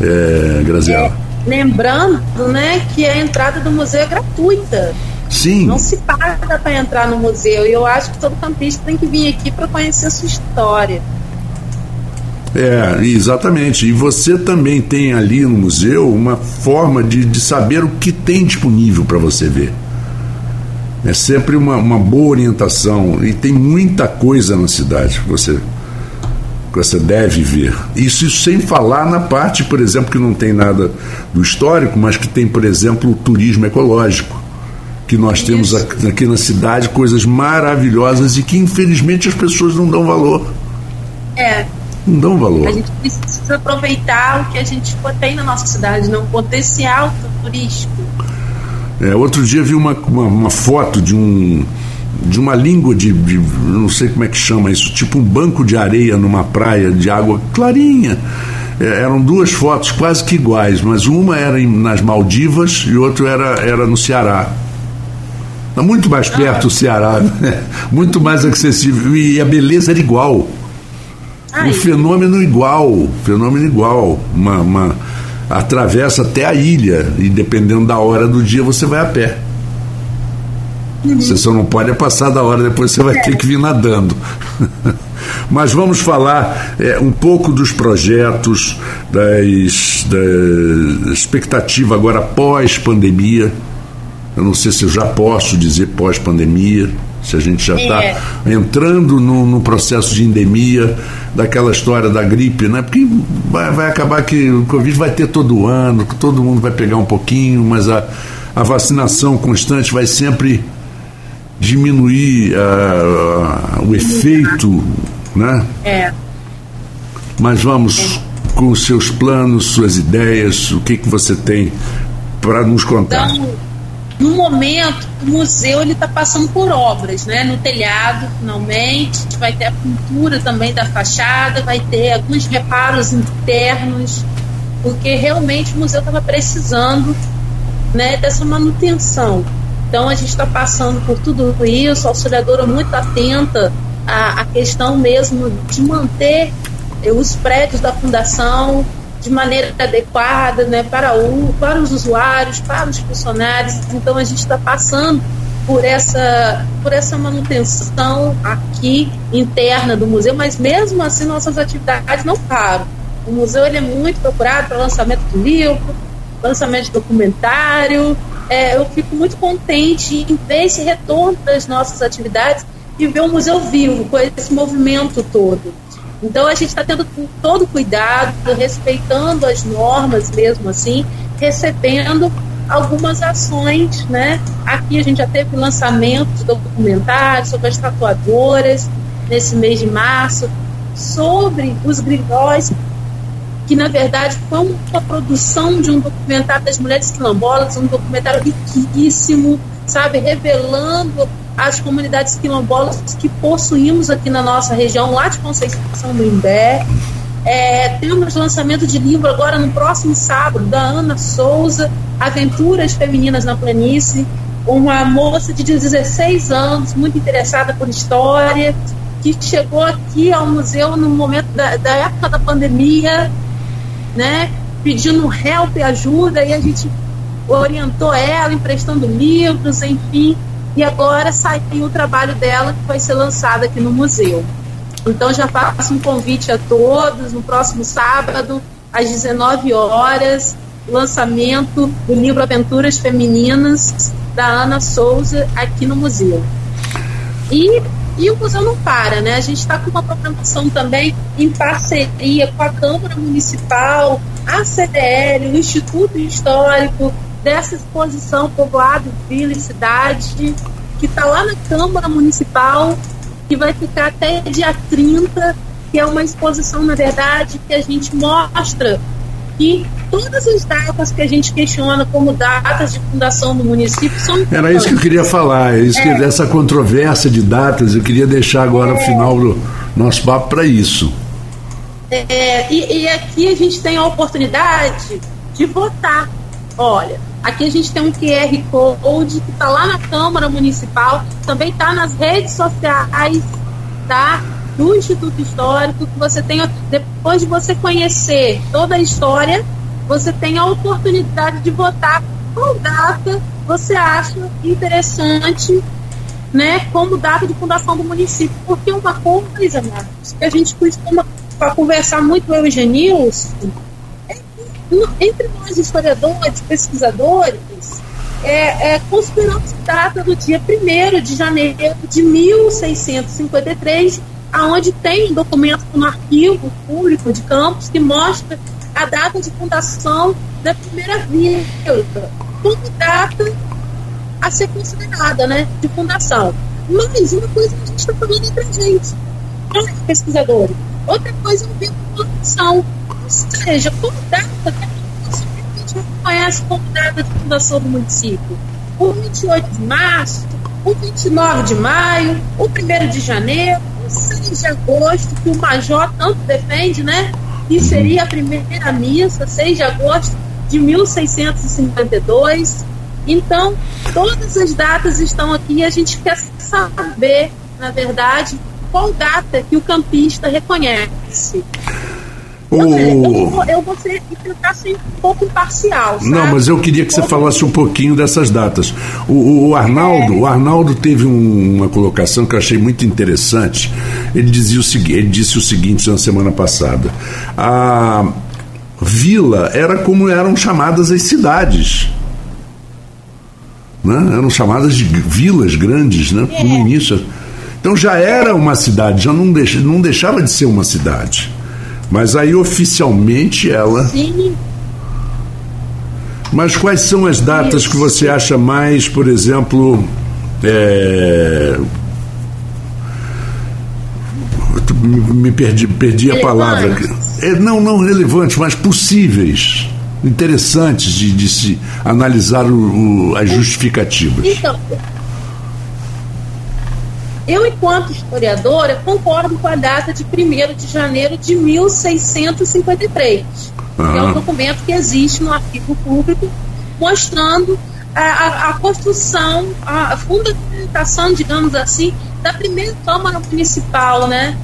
é, Graziela? É, lembrando, né, que a entrada do museu é gratuita. Sim. Não se paga para entrar no museu. E eu acho que todo campista tem que vir aqui para conhecer a sua história. É, exatamente. E você também tem ali no museu uma forma de, de saber o que tem disponível para você ver. É sempre uma, uma boa orientação. E tem muita coisa na cidade que você, que você deve ver. Isso, isso sem falar na parte, por exemplo, que não tem nada do histórico, mas que tem, por exemplo, o turismo ecológico que nós temos aqui na cidade, coisas maravilhosas e que infelizmente as pessoas não dão valor. É. Não dão valor. A gente precisa aproveitar o que a gente tem na nossa cidade, não potencial turístico. É, outro dia vi uma, uma, uma, foto de um de uma língua de, de não sei como é que chama isso, tipo um banco de areia numa praia de água clarinha. É, eram duas fotos quase que iguais, mas uma era em, nas Maldivas e outra era, era no Ceará. Muito mais perto o Ceará, né? muito mais acessível. E a beleza era igual. Ai. O fenômeno igual, fenômeno igual. Uma, uma, atravessa até a ilha e dependendo da hora do dia você vai a pé. Uhum. Você só não pode passar da hora, depois você vai é. ter que vir nadando. (laughs) Mas vamos falar é, um pouco dos projetos, das, da expectativa agora pós-pandemia. Eu não sei se eu já posso dizer pós-pandemia, se a gente já está é. entrando no, no, processo de endemia daquela história da gripe, né? Porque vai, vai acabar que o Covid vai ter todo ano, todo mundo vai pegar um pouquinho, mas a, a vacinação constante vai sempre diminuir o efeito, né? É. Mas vamos é. com os seus planos, suas ideias, o que, que você tem para nos contar. Então, no momento, o museu ele está passando por obras, né? No telhado, finalmente, vai ter a pintura também da fachada, vai ter alguns reparos internos, porque realmente o museu estava precisando, né, dessa manutenção. Então a gente está passando por tudo isso, a auxiliadora muito atenta à, à questão mesmo de manter os prédios da fundação de maneira adequada né, para, o, para os usuários, para os funcionários. Então a gente está passando por essa, por essa manutenção aqui interna do museu, mas mesmo assim nossas atividades não param. O museu ele é muito procurado para lançamento de livro, lançamento de documentário. É, eu fico muito contente em ver esse retorno das nossas atividades e ver o museu vivo, com esse movimento todo. Então a gente está tendo todo cuidado, respeitando as normas mesmo assim, recebendo algumas ações, né? Aqui a gente já teve lançamento de documentários sobre as tatuadoras nesse mês de março, sobre os grilhóis, que na verdade foi uma produção de um documentário das mulheres quilombolas, um documentário riquíssimo, sabe, revelando as comunidades quilombolas que possuímos aqui na nossa região, lá de Conceição do Imbé. É, temos lançamento de livro agora no próximo sábado, da Ana Souza, Aventuras Femininas na Planície, uma moça de 16 anos, muito interessada por história, que chegou aqui ao museu no momento da, da época da pandemia, né, pedindo help e ajuda, e a gente orientou ela, emprestando livros, enfim, e agora saiu o trabalho dela que vai ser lançado aqui no museu. Então já faço um convite a todos no próximo sábado, às 19 horas, lançamento do livro Aventuras Femininas da Ana Souza aqui no museu. E, e o museu não para, né? A gente está com uma programação também em parceria com a Câmara Municipal, a CDL, o Instituto Histórico, dessa exposição Povoado, Vila e Cidade, que está lá na Câmara Municipal, que vai ficar até dia 30, que é uma exposição, na verdade, que a gente mostra que todas as datas que a gente questiona como datas de fundação do município são. Era isso que eu queria falar, é isso é. que, essa controvérsia de datas, eu queria deixar agora é. o final do nosso papo para isso. É, e, e aqui a gente tem a oportunidade de votar. Olha, Aqui a gente tem um QR Code que está lá na Câmara Municipal, também está nas redes sociais tá? do Instituto Histórico, que você tem, depois de você conhecer toda a história, você tem a oportunidade de votar qual data você acha interessante né, como data de fundação do município. Porque uma coisa, Marcos, que a gente costuma conversar muito eu e Genilson, entre nós historiadores, pesquisadores, é, é, conspiramos data do dia 1 de janeiro de 1653, aonde tem um documento no arquivo público de Campos que mostra a data de fundação da primeira vila, como data a ser considerada né, de fundação. Mas uma coisa que a gente está falando entre a gente, nós pesquisadores, outra coisa é ver a fundação ou seja, como data que a gente reconhece como data de fundação do município? O 28 de março, o 29 de maio, o 1 de janeiro, o 6 de agosto, que o Major tanto defende, né? E seria a primeira missa, 6 de agosto de 1652. Então, todas as datas estão aqui e a gente quer saber, na verdade, qual data que o campista reconhece. Eu, eu vou ser, tentar ser um pouco imparcial. Sabe? Não, mas eu queria que você falasse um pouquinho dessas datas. O, o, o Arnaldo, é. o Arnaldo teve um, uma colocação que eu achei muito interessante. Ele dizia o seguinte, ele disse o seguinte na semana passada: a vila era como eram chamadas as cidades. Né? Eram chamadas de vilas grandes, né? É. No início. Então já era uma cidade, já não, deix, não deixava de ser uma cidade. Mas aí oficialmente ela. Sim. Mas quais são as datas Isso. que você acha mais, por exemplo, é... me perdi, perdi a palavra. É, não, não relevantes, mas possíveis, interessantes de, de se analisar o, o, as justificativas. Então, eu, enquanto historiadora, concordo com a data de 1 de janeiro de 1653, uhum. que é um documento que existe no arquivo público, mostrando a, a, a construção, a, a, fundamentação, digamos assim, da primeira Câmara Municipal, né?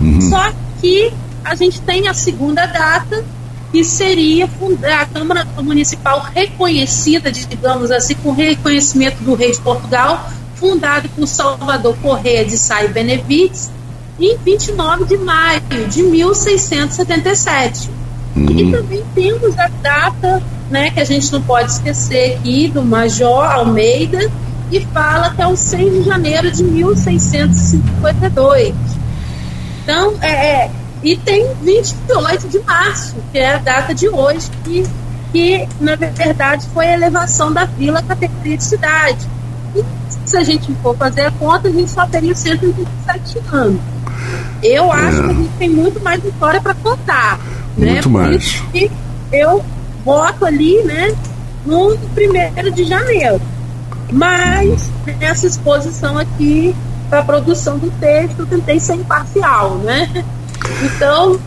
Uhum. Só que a gente tem a segunda data, que seria a Câmara Municipal reconhecida, digamos assim, com reconhecimento do rei de Portugal, fundado por Salvador Correia de Sá e Benevides, em 29 de maio de 1677. Uhum. E também temos a data né, que a gente não pode esquecer aqui do Major Almeida, que fala que é o 6 de janeiro de 1652. Então, é, é, e tem 28 de março, que é a data de hoje, que, que na verdade foi a elevação da vila à categoria de cidade. E se a gente for fazer a conta, a gente só teria 127 anos. Eu acho é. que a gente tem muito mais história para contar. Né? Muito né? mais. E eu voto ali, né, no primeiro de janeiro. Mas nessa exposição aqui para a produção do texto, eu tentei ser imparcial, né? Então,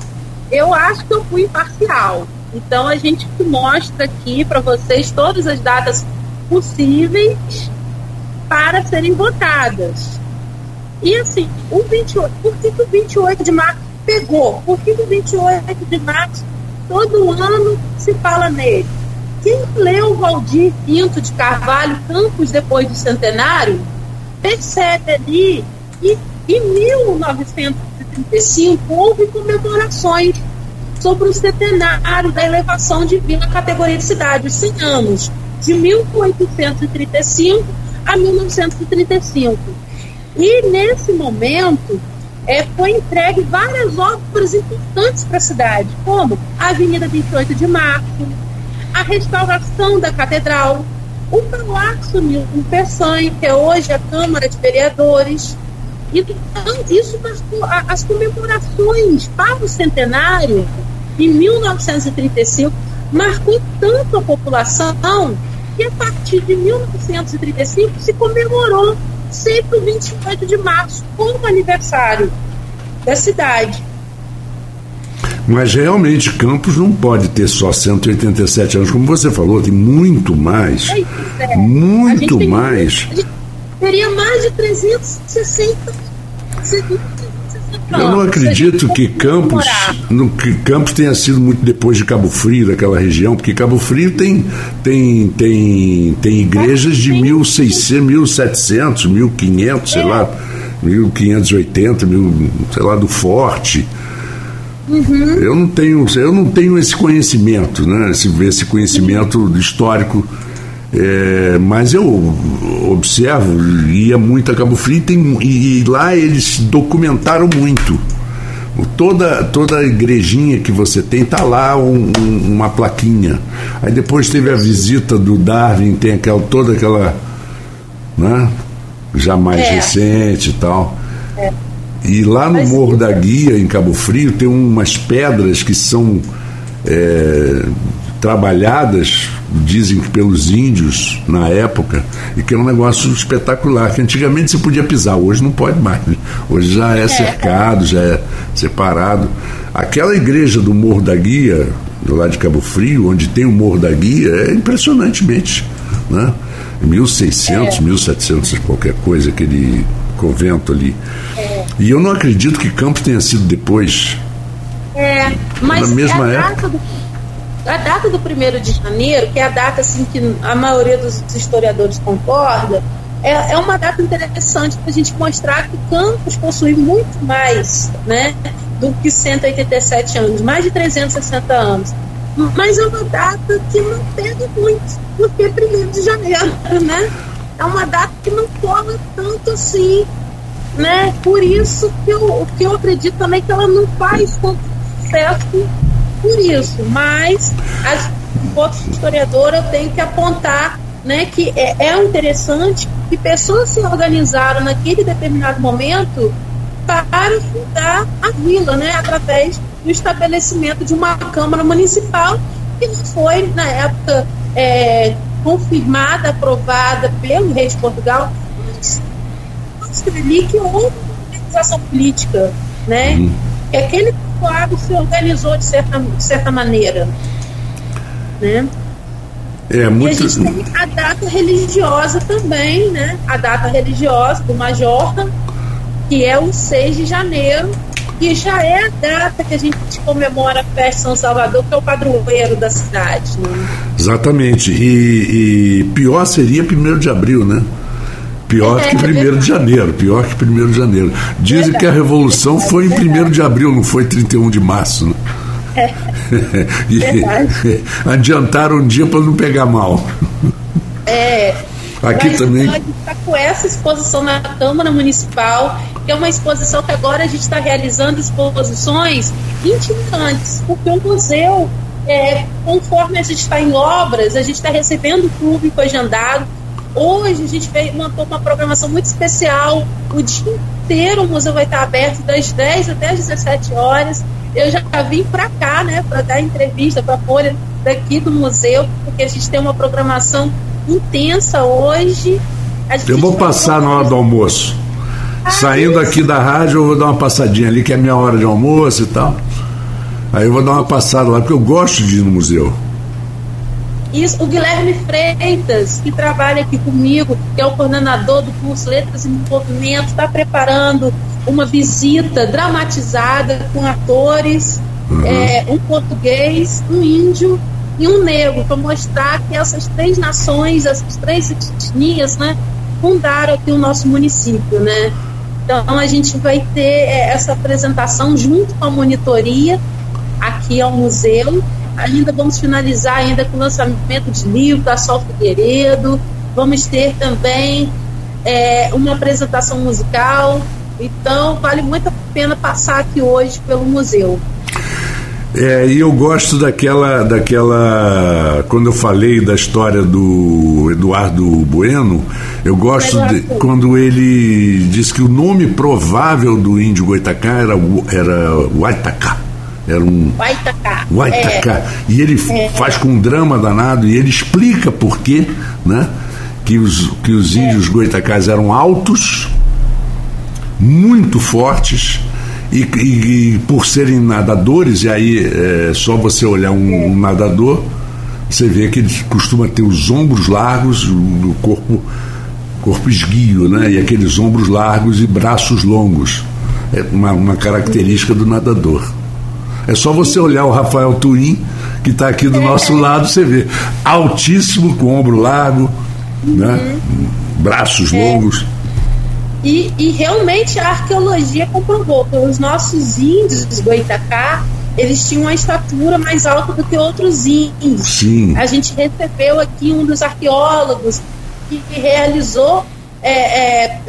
eu acho que eu fui imparcial. Então, a gente mostra aqui para vocês todas as datas possíveis para serem votadas. E assim, o 28, por que, que o 28 de março pegou? Por que, que o 28 de março todo ano se fala nele? Quem leu Valdir Pinto de Carvalho Campos depois do centenário, percebe ali que em 1935 houve comemorações sobre o centenário da elevação de Vila à categoria de cidade, os 100 anos, de 1835 a 1935. E nesse momento é, foi entregue várias obras importantes para a cidade, como a Avenida 28 de Março, a restauração da Catedral, o Palácio Milton Peçanha, que é hoje a Câmara de Vereadores. Então, isso as comemorações para o centenário, em 1935, marcou tanto a população que a partir de 1935 se comemorou sempre o 28 de março como aniversário da cidade. Mas realmente Campos não pode ter só 187 anos, como você falou, tem muito mais. É, muito mais. teria mais de 360 eu não acredito que Campos, no, que Campos tenha sido muito depois de Cabo Frio, daquela região, porque Cabo Frio tem, tem, tem, tem igrejas de 1600, 1700, 1500, sei lá, 1580, mil, sei lá, do Forte. Uhum. Eu não tenho, eu não tenho esse conhecimento, né? Esse, esse conhecimento histórico. É, mas eu observo, ia muito a Cabo Frio tem, e, e, lá eles documentaram muito. Toda, toda a igrejinha que você tem, tá lá um, um, uma plaquinha. Aí depois teve a visita do Darwin, tem aquela, toda aquela. Né? Já mais é. recente e tal. É. E lá no Mas, Morro da Guia, em Cabo Frio, tem umas pedras que são é, trabalhadas, dizem que pelos índios na época, e que é um negócio espetacular, que antigamente você podia pisar, hoje não pode mais. Né? Hoje já é, é cercado, já é separado. Aquela igreja do Morro da Guia, do lado de Cabo Frio, onde tem o Morro da Guia, é impressionantemente. Né? 1600, é. 1700, qualquer coisa, aquele convento ali. É. E eu não acredito que Campos tenha sido depois. É, mas na mesma é a, época. A data do 1 de janeiro, que é a data assim, que a maioria dos historiadores concorda, é, é uma data interessante para a gente mostrar que Campos possui muito mais né, do que 187 anos, mais de 360 anos. Mas é uma data que não pega muito, porque é 1 de janeiro, (laughs) né? é uma data que não cola tanto assim, né? Por isso que eu, que eu acredito também que ela não faz tanto sucesso por isso. Mas, as, enquanto historiadora, eu tenho que apontar né, que é, é interessante que pessoas se organizaram naquele determinado momento para fundar a vila, né, através do estabelecimento de uma Câmara Municipal, que foi, na época, é, confirmada, aprovada pelo rei de Portugal, mostra ali que houve uma organização política, né? Uhum. Que aquele povoado se organizou de certa, de certa maneira, né? É, muito... E a gente tem a data religiosa também, né? A data religiosa do Majorca, que é o 6 de janeiro, que já é a data que a gente comemora a festa São Salvador, que é o padroeiro da cidade. Né? Exatamente. E, e, pior seria 1 de abril, né? Pior é, que 1 de janeiro, pior que 1 de janeiro. Dizem que a revolução foi em 1 de abril, não foi 31 de março. Né? É, (laughs) e, adiantaram um dia para não pegar mal. É. Aqui também. Está com essa exposição na Câmara Municipal, que é uma exposição que agora a gente está realizando exposições itinerantes, porque o museu, é, conforme a gente está em obras, a gente está recebendo público agendado. Hoje a gente montou uma programação muito especial. O dia inteiro o museu vai estar aberto das 10 até as 17 horas. Eu já vim para cá, né, para dar entrevista para a Folha daqui do museu, porque a gente tem uma programação intensa hoje. Eu vou passar na hora do almoço. Ah, Saindo isso. aqui da rádio, eu vou dar uma passadinha ali, que é minha hora de almoço e tal. Aí eu vou dar uma passada lá, porque eu gosto de ir no museu. Isso, o Guilherme Freitas, que trabalha aqui comigo, que é o coordenador do curso Letras em Movimento, está preparando uma visita dramatizada com atores, uhum. é, um português, um índio e um negro, para mostrar que essas três nações, essas três etnias, né, fundaram aqui o nosso município, né? Então a gente vai ter é, essa apresentação junto com a monitoria aqui ao museu. Ainda vamos finalizar ainda com o lançamento de livro da Sol Figueiredo. Vamos ter também é, uma apresentação musical então, vale muito a pena passar aqui hoje pelo museu. É, e eu gosto daquela, daquela. Quando eu falei da história do Eduardo Bueno, eu gosto de, quando ele diz que o nome provável do índio Goitacá era, era Waitacá. Era um. Waitacá. Waitacá. É. E ele é. faz com um drama danado e ele explica por quê, né? Que os, que os índios é. Goitacás eram altos muito fortes e, e, e por serem nadadores, e aí é só você olhar um, um, nadador, você vê que ele costuma ter os ombros largos, o corpo, corpo esguio, né? e aqueles ombros largos e braços longos. É uma, uma característica do nadador. É só você olhar o Rafael Twin, que está aqui do nosso lado, você vê altíssimo, com ombro largo, né? braços longos. E, e realmente a arqueologia comprovou que os nossos índios do Goitacá eles tinham uma estatura mais alta do que outros índios. Sim. A gente recebeu aqui um dos arqueólogos que realizou é, é,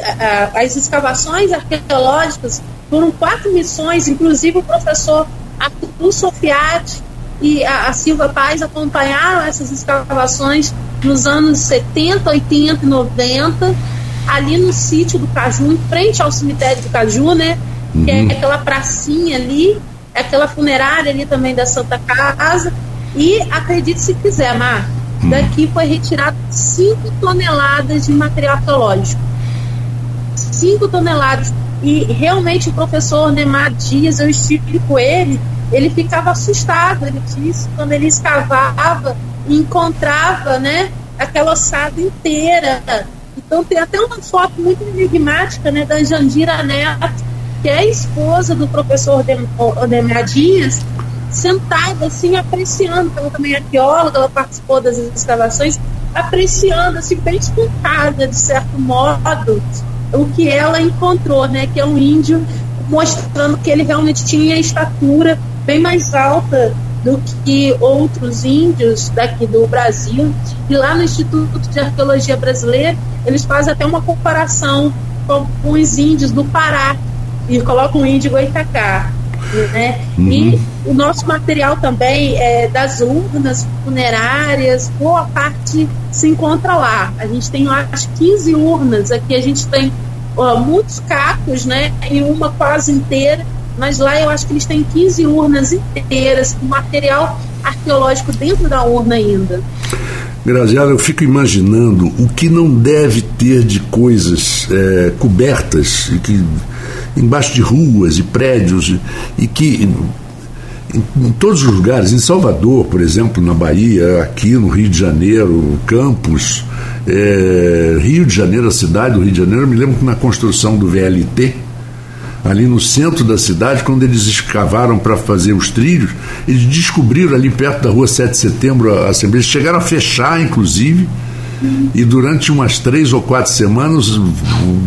a, as escavações arqueológicas. Foram quatro missões, inclusive o professor Arthur Sofiati e a, a Silva Paz acompanharam essas escavações nos anos 70, 80 e 90 ali no sítio do Caju, em frente ao cemitério do Caju, né? Uhum. Que é uhum. aquela pracinha ali, é aquela funerária ali também da Santa Casa. E acredite se quiser, Mar, uhum. daqui foi retirado 5 toneladas de material arqueológico. 5 toneladas. E realmente o professor Neymar Dias, eu estive com ele, ele ficava assustado. Ele disse quando ele escavava e encontrava, né, aquela ossada inteira então tem até uma foto muito enigmática né, da Jandira Neto, que é esposa do professor Odemir Dias, sentada assim, apreciando, ela também é arqueóloga, ela participou das escavações, apreciando, assim, bem espantada, de certo modo, o que ela encontrou, né, que é um índio mostrando que ele realmente tinha estatura bem mais alta do que outros índios daqui do Brasil. E lá no Instituto de Arqueologia Brasileira, eles fazem até uma comparação com, os índios do Pará e colocam o índio Goitacá. Né? Uhum. E o nosso material também é das urnas funerárias, boa parte se encontra lá. A gente tem acho 15 urnas, aqui a gente tem muitos cacos, né? E uma quase inteira mas lá eu acho que eles têm 15 urnas inteiras, com material arqueológico dentro da urna ainda. Graziela, eu fico imaginando o que não deve ter de coisas é, cobertas e que embaixo de ruas e prédios e que em, em, todos os lugares, em Salvador, por exemplo, na Bahia, aqui no Rio de Janeiro, Campos, é, Rio de Janeiro, a cidade do Rio de Janeiro, eu me lembro que na construção do VLT, ali no centro da cidade, quando eles escavaram para fazer os trilhos, eles descobriram ali perto da rua 7 de setembro a Assembleia, chegaram a fechar, inclusive, e durante umas três ou quatro semanas,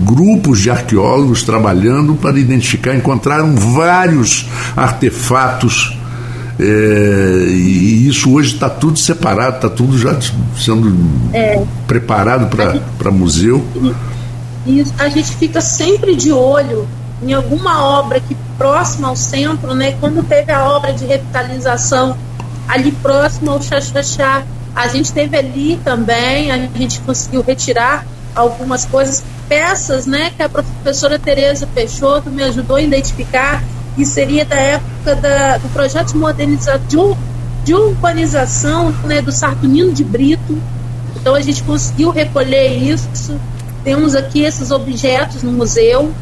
grupos de arqueólogos trabalhando para identificar, encontraram vários artefatos. É, e isso hoje está tudo separado, está tudo já sendo é, preparado para museu. E a gente fica sempre de olho em alguma obra que próxima ao centro, né? Quando teve a obra de revitalização ali próximo ao Xaxaxá, a gente teve ali também, a gente conseguiu retirar algumas coisas, peças, né, que a professora Tereza Peixoto me ajudou a identificar, que seria da época da, do projeto de modernização, de urbanização né, do Sartunino de Brito. Então a gente conseguiu recolher isso. Temos aqui esses objetos no museu.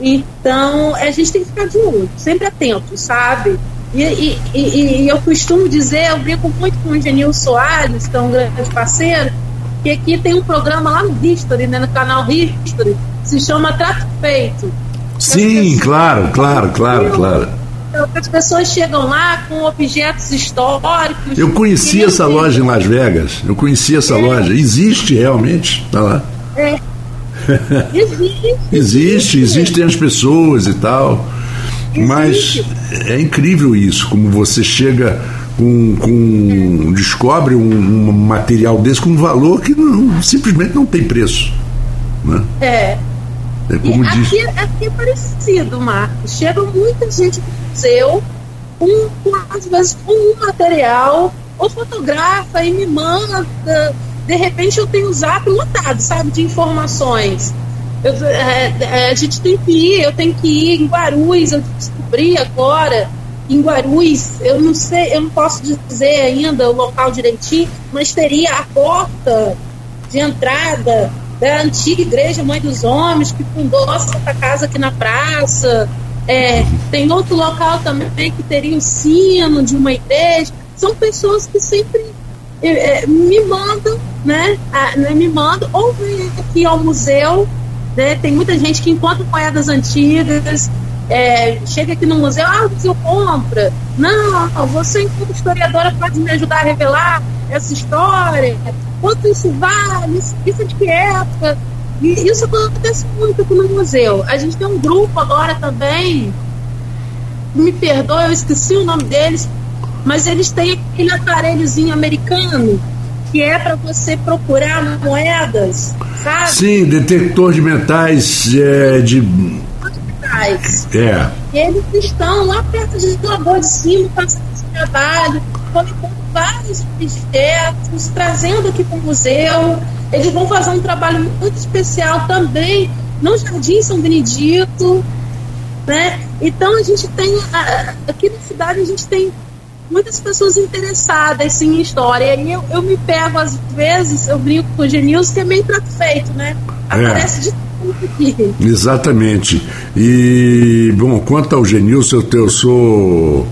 Então a gente tem que ficar de olho, sempre atento, sabe? E, e, e, e, eu costumo dizer, eu brinco muito com o Genil Soares, que é um grande parceiro, que aqui tem um programa lá no History, né, no canal History, se chama Trato Feito. Sim, claro, claro, claro, claro. Então, as pessoas chegam lá com objetos históricos. Eu conheci essa loja em Las Vegas. Eu conheci essa é. loja. Existe realmente. Tá lá. É. (laughs) Existe. existe, existem as pessoas e tal. Mas é incrível isso, como você chega com, com descobre um, um, material desse com um valor que não, simplesmente não tem preço. Né? É. É como diz. Aqui, aqui é parecido, Marcos. Chega muita gente no museu, com, com, às vezes com um material, ou fotografa e me manda. De repente eu tenho o zap lotado, sabe, de informações. Eu, é, é, a gente tem que ir, eu tenho que ir em Guarulhos, eu descobri agora em Guarulhos, eu não sei, eu não posso dizer ainda o local direitinho, mas teria a porta de entrada da antiga igreja Mãe dos Homens, que fundou essa casa aqui na praça. É, tem outro local também que teria o sino de uma igreja. São pessoas que sempre é, é me mandam, né? né me mandam, ou vem aqui ao museu né? Tem muita gente que encontra moedas antigas, é, chega aqui no museu, ah, o museu compra. Não, você, enquanto historiadora, pode me ajudar a revelar essa história. Quanto isso vale? Isso, é de que época? E isso acontece muito aqui no museu. A gente tem um grupo agora também, me perdoe, eu esqueci o nome deles, mas eles têm aquele aparelhozinho americano que é para você procurar moedas, sabe? Sim, detector de metais é, de. Metais. É. E eles estão lá perto de Lagoa de Cima, fazendo esse trabalho, coletando vários objetos, trazendo aqui para o museu. Eles vão fazer um trabalho muito especial também no Jardim São Benedito. Né? Então a gente tem aqui na cidade a gente tem muitas pessoas interessadas em história. E eu, eu me pego, às vezes, eu brinco com o Genilson, que é meio prato feito, né? É. Aparece é. de tudo aqui. Exatamente. E, bom, quanto ao Genilson, eu, eu sou.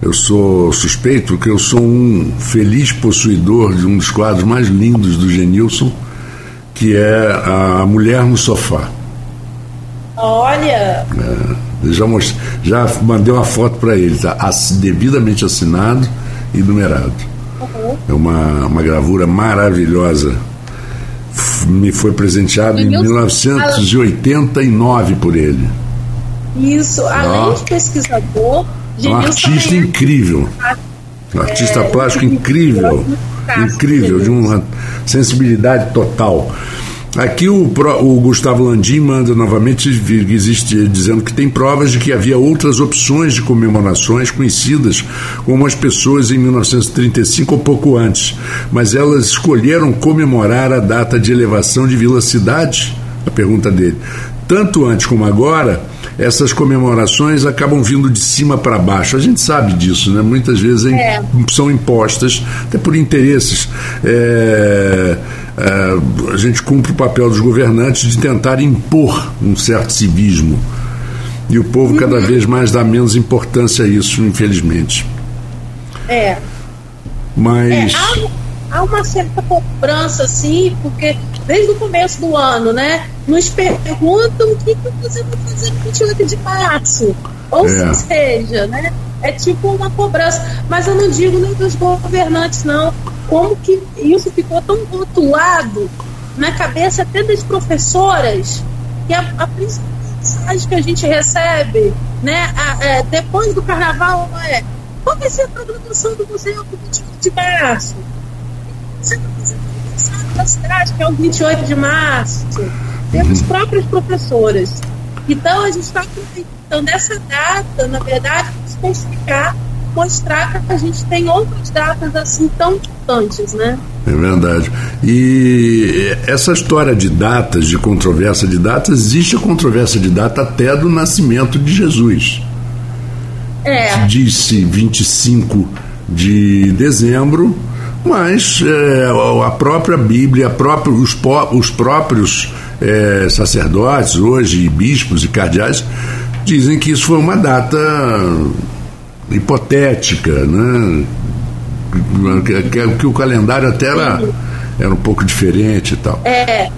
Eu sou suspeito que eu sou um feliz possuidor de um dos quadros mais lindos do Genilson, que é A Mulher no Sofá. Olha! É. Já, most... já mandei uma foto para eles, tá? devidamente assinado e numerado. Uhum. É uma, uma gravura maravilhosa. Me foi presenteado em 1989 por ele. Isso, além de pesquisador, é um artista é incrível. Um artista é, plástico incrível. Incrível, de uma sensibilidade total. Aqui o, o, Gustavo Landim manda novamente existe, dizendo que tem provas de que havia outras opções de comemorações conhecidas como as pessoas em 1935 ou pouco antes, mas elas escolheram comemorar a data de elevação de Vila Cidade? A pergunta dele. Tanto antes como agora, essas comemorações acabam vindo de cima para baixo. A gente sabe disso, né? Muitas vezes é. são impostas, até por interesses. É, é, a gente cumpre o papel dos governantes de tentar impor um certo civismo. E o povo uhum. cada vez mais dá menos importância a isso, infelizmente. É. Mas. É, há, há uma certa cobrança, sim, porque desde o começo do ano, né? Nos perguntam o que, que você vai fazer no 28 de março. Ou é. seja, né? É, tipo uma cobrança. Mas eu não digo nem dos governantes, não. Como que isso ficou tão rotulado na cabeça até das professoras, que a, a principal mensagem que a gente recebe, né, a, é, depois do carnaval é qual vai ser a programação do museu para 28 de março? Você vai fazer aniversário da cidade, que é o 28 de março. Temos uhum. próprias professoras. Então a gente está aproveitando essa data, na verdade, para especificar, mostrar que a gente tem outras datas assim tão importantes, né? É verdade. E essa história de datas, de controvérsia de datas, existe a controvérsia de data até do nascimento de Jesus. É. Disse 25 de dezembro, mas é, a própria Bíblia, própria, os, os próprios é, sacerdotes, hoje bispos e cardeais, dizem que isso foi uma data hipotética, né? que, que, que o calendário até era, era um pouco diferente e tal. É.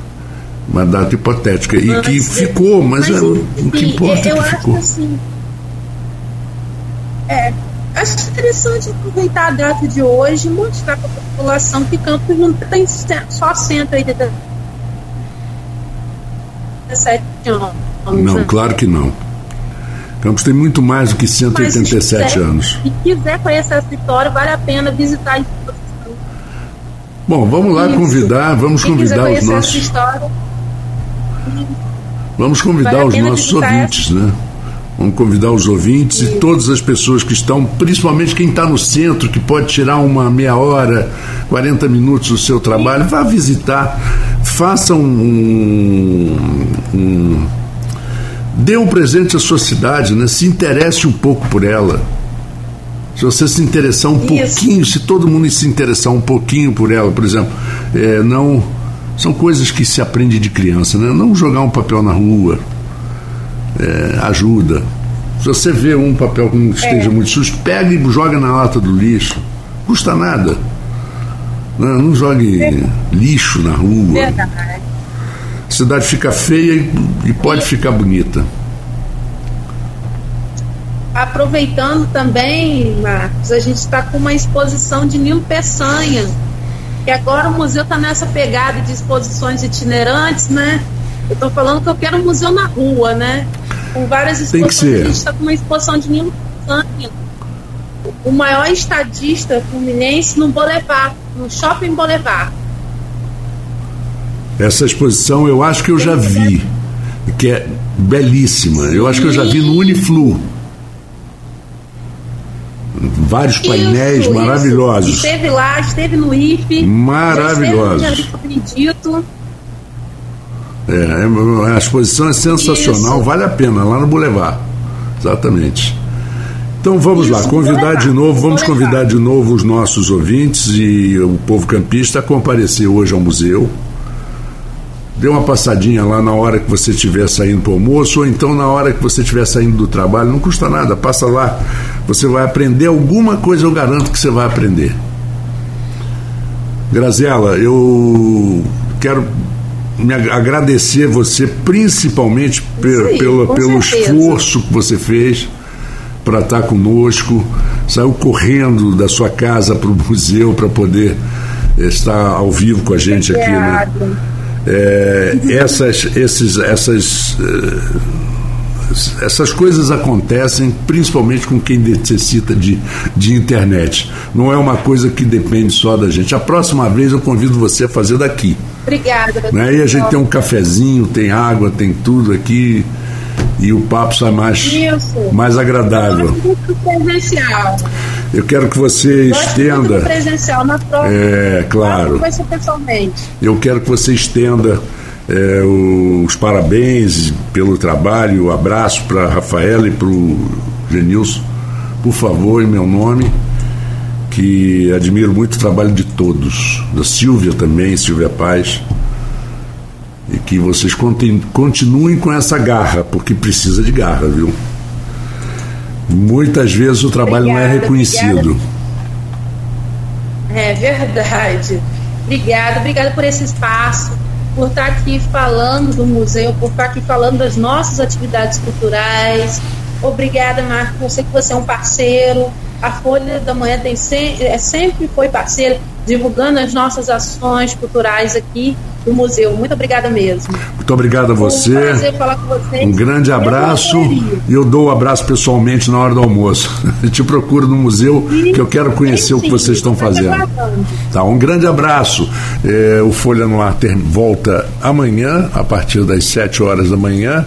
Uma data hipotética. E mas, que ficou, mas, mas é, o que importa é que ficou. Assim, é, acho interessante aproveitar a data de hoje e mostrar para a população que Campos não tem só 187 anos. Não, claro que não. Campos tem muito mais do que 187 Mas, se anos. Se quiser conhecer essa história, vale a pena visitar. Bom, vamos lá convidar, vamos Quem convidar os nossos. Vamos convidar vale os nossos ouvintes, essa. né? Vamos convidar os ouvintes e todas as pessoas que estão, principalmente quem está no centro, que pode tirar uma meia hora, 40 minutos do seu trabalho, vá visitar, faça um, um Dê um presente à sua cidade, né? se interesse um pouco por ela. Se você se interessar um Isso. pouquinho, se todo mundo se interessar um pouquinho por ela, por exemplo, é, não são coisas que se aprende de criança, né? Não jogar um papel na rua é, ajuda. Se você vê um papel que esteja é. muito sujo, pega e joga na lata do lixo. Custa nada. Não, não jogue lixo na rua. Verdade a cidade fica feia e, e pode ficar bonita. Aproveitando também, Marcos, a gente está com uma exposição de Nilo Peçanha, que agora o museu está nessa pegada de exposições itinerantes, né? Eu estou falando que eu quero um museu na rua, né? Com várias exposições. Tem que ser. A gente está com uma exposição de Nilo Peçanha, o maior estadista fluminense no Boulevard, no Shopping Boulevard. Essa exposição eu acho que eu já vi, que é belíssima. Eu acho que eu já vi no Uniflu. Vários painéis isso, maravilhosos. Isso. Esteve lá, esteve no IFE. Maravilhosos. acredito. É, é, a exposição é sensacional, isso. vale a pena, lá no Boulevard. Exatamente. Então vamos Isso, lá, convidar de novo, vamos convidar de novo os nossos ouvintes e o povo campista a comparecer hoje ao museu dê uma passadinha lá na hora que você estiver saindo para o almoço, ou então na hora que você estiver saindo do trabalho, não custa nada, passa lá, você vai aprender alguma coisa, eu garanto que você vai aprender. Graziela, eu quero me agradecer você principalmente Sim, pelo, esforço que você fez para estar conosco, saiu correndo da sua casa para o (laughs) museu para poder estar ao vivo com a gente aqui, né? É, essas, esses, essas, eh, essas coisas acontecem principalmente com quem necessita de, de internet. Não é uma coisa que depende só da gente. A próxima vez eu convido você a fazer daqui. Obrigada. Né? E a gente tem um cafezinho, tem água, tem tudo aqui e o papo sai mais, mais agradável. Presencial. Eu quero que você estenda. presencial na prova. É, claro. Eu quero que você estenda é, os parabéns pelo trabalho, o abraço para a Rafaela e para o Genilson, por favor, em meu nome, que admiro muito o trabalho de todos, da Silvia também, Silvia Paz, e que vocês continuem com essa garra, porque precisa de garra, viu? Muitas vezes o trabalho obrigada, não é reconhecido. Obrigada. É verdade. Obrigada, obrigada por esse espaço, por estar aqui falando do museu, por estar aqui falando das nossas atividades culturais, Obrigada, Marco. Eu sei que você é um parceiro. A Folha da Manhã tem se, é, sempre foi parceira, divulgando as nossas ações culturais aqui do museu. Muito obrigada mesmo. Muito obrigado a você. Foi um prazer falar com vocês. Um grande abraço. E eu dou o um abraço pessoalmente na hora do almoço. (laughs) Eu te procuro no museu sim, que eu quero conhecer sim, o que vocês estão fazendo. Tá, um grande abraço. É, o Folha no Ar volta amanhã, a partir das 7 horas da manhã.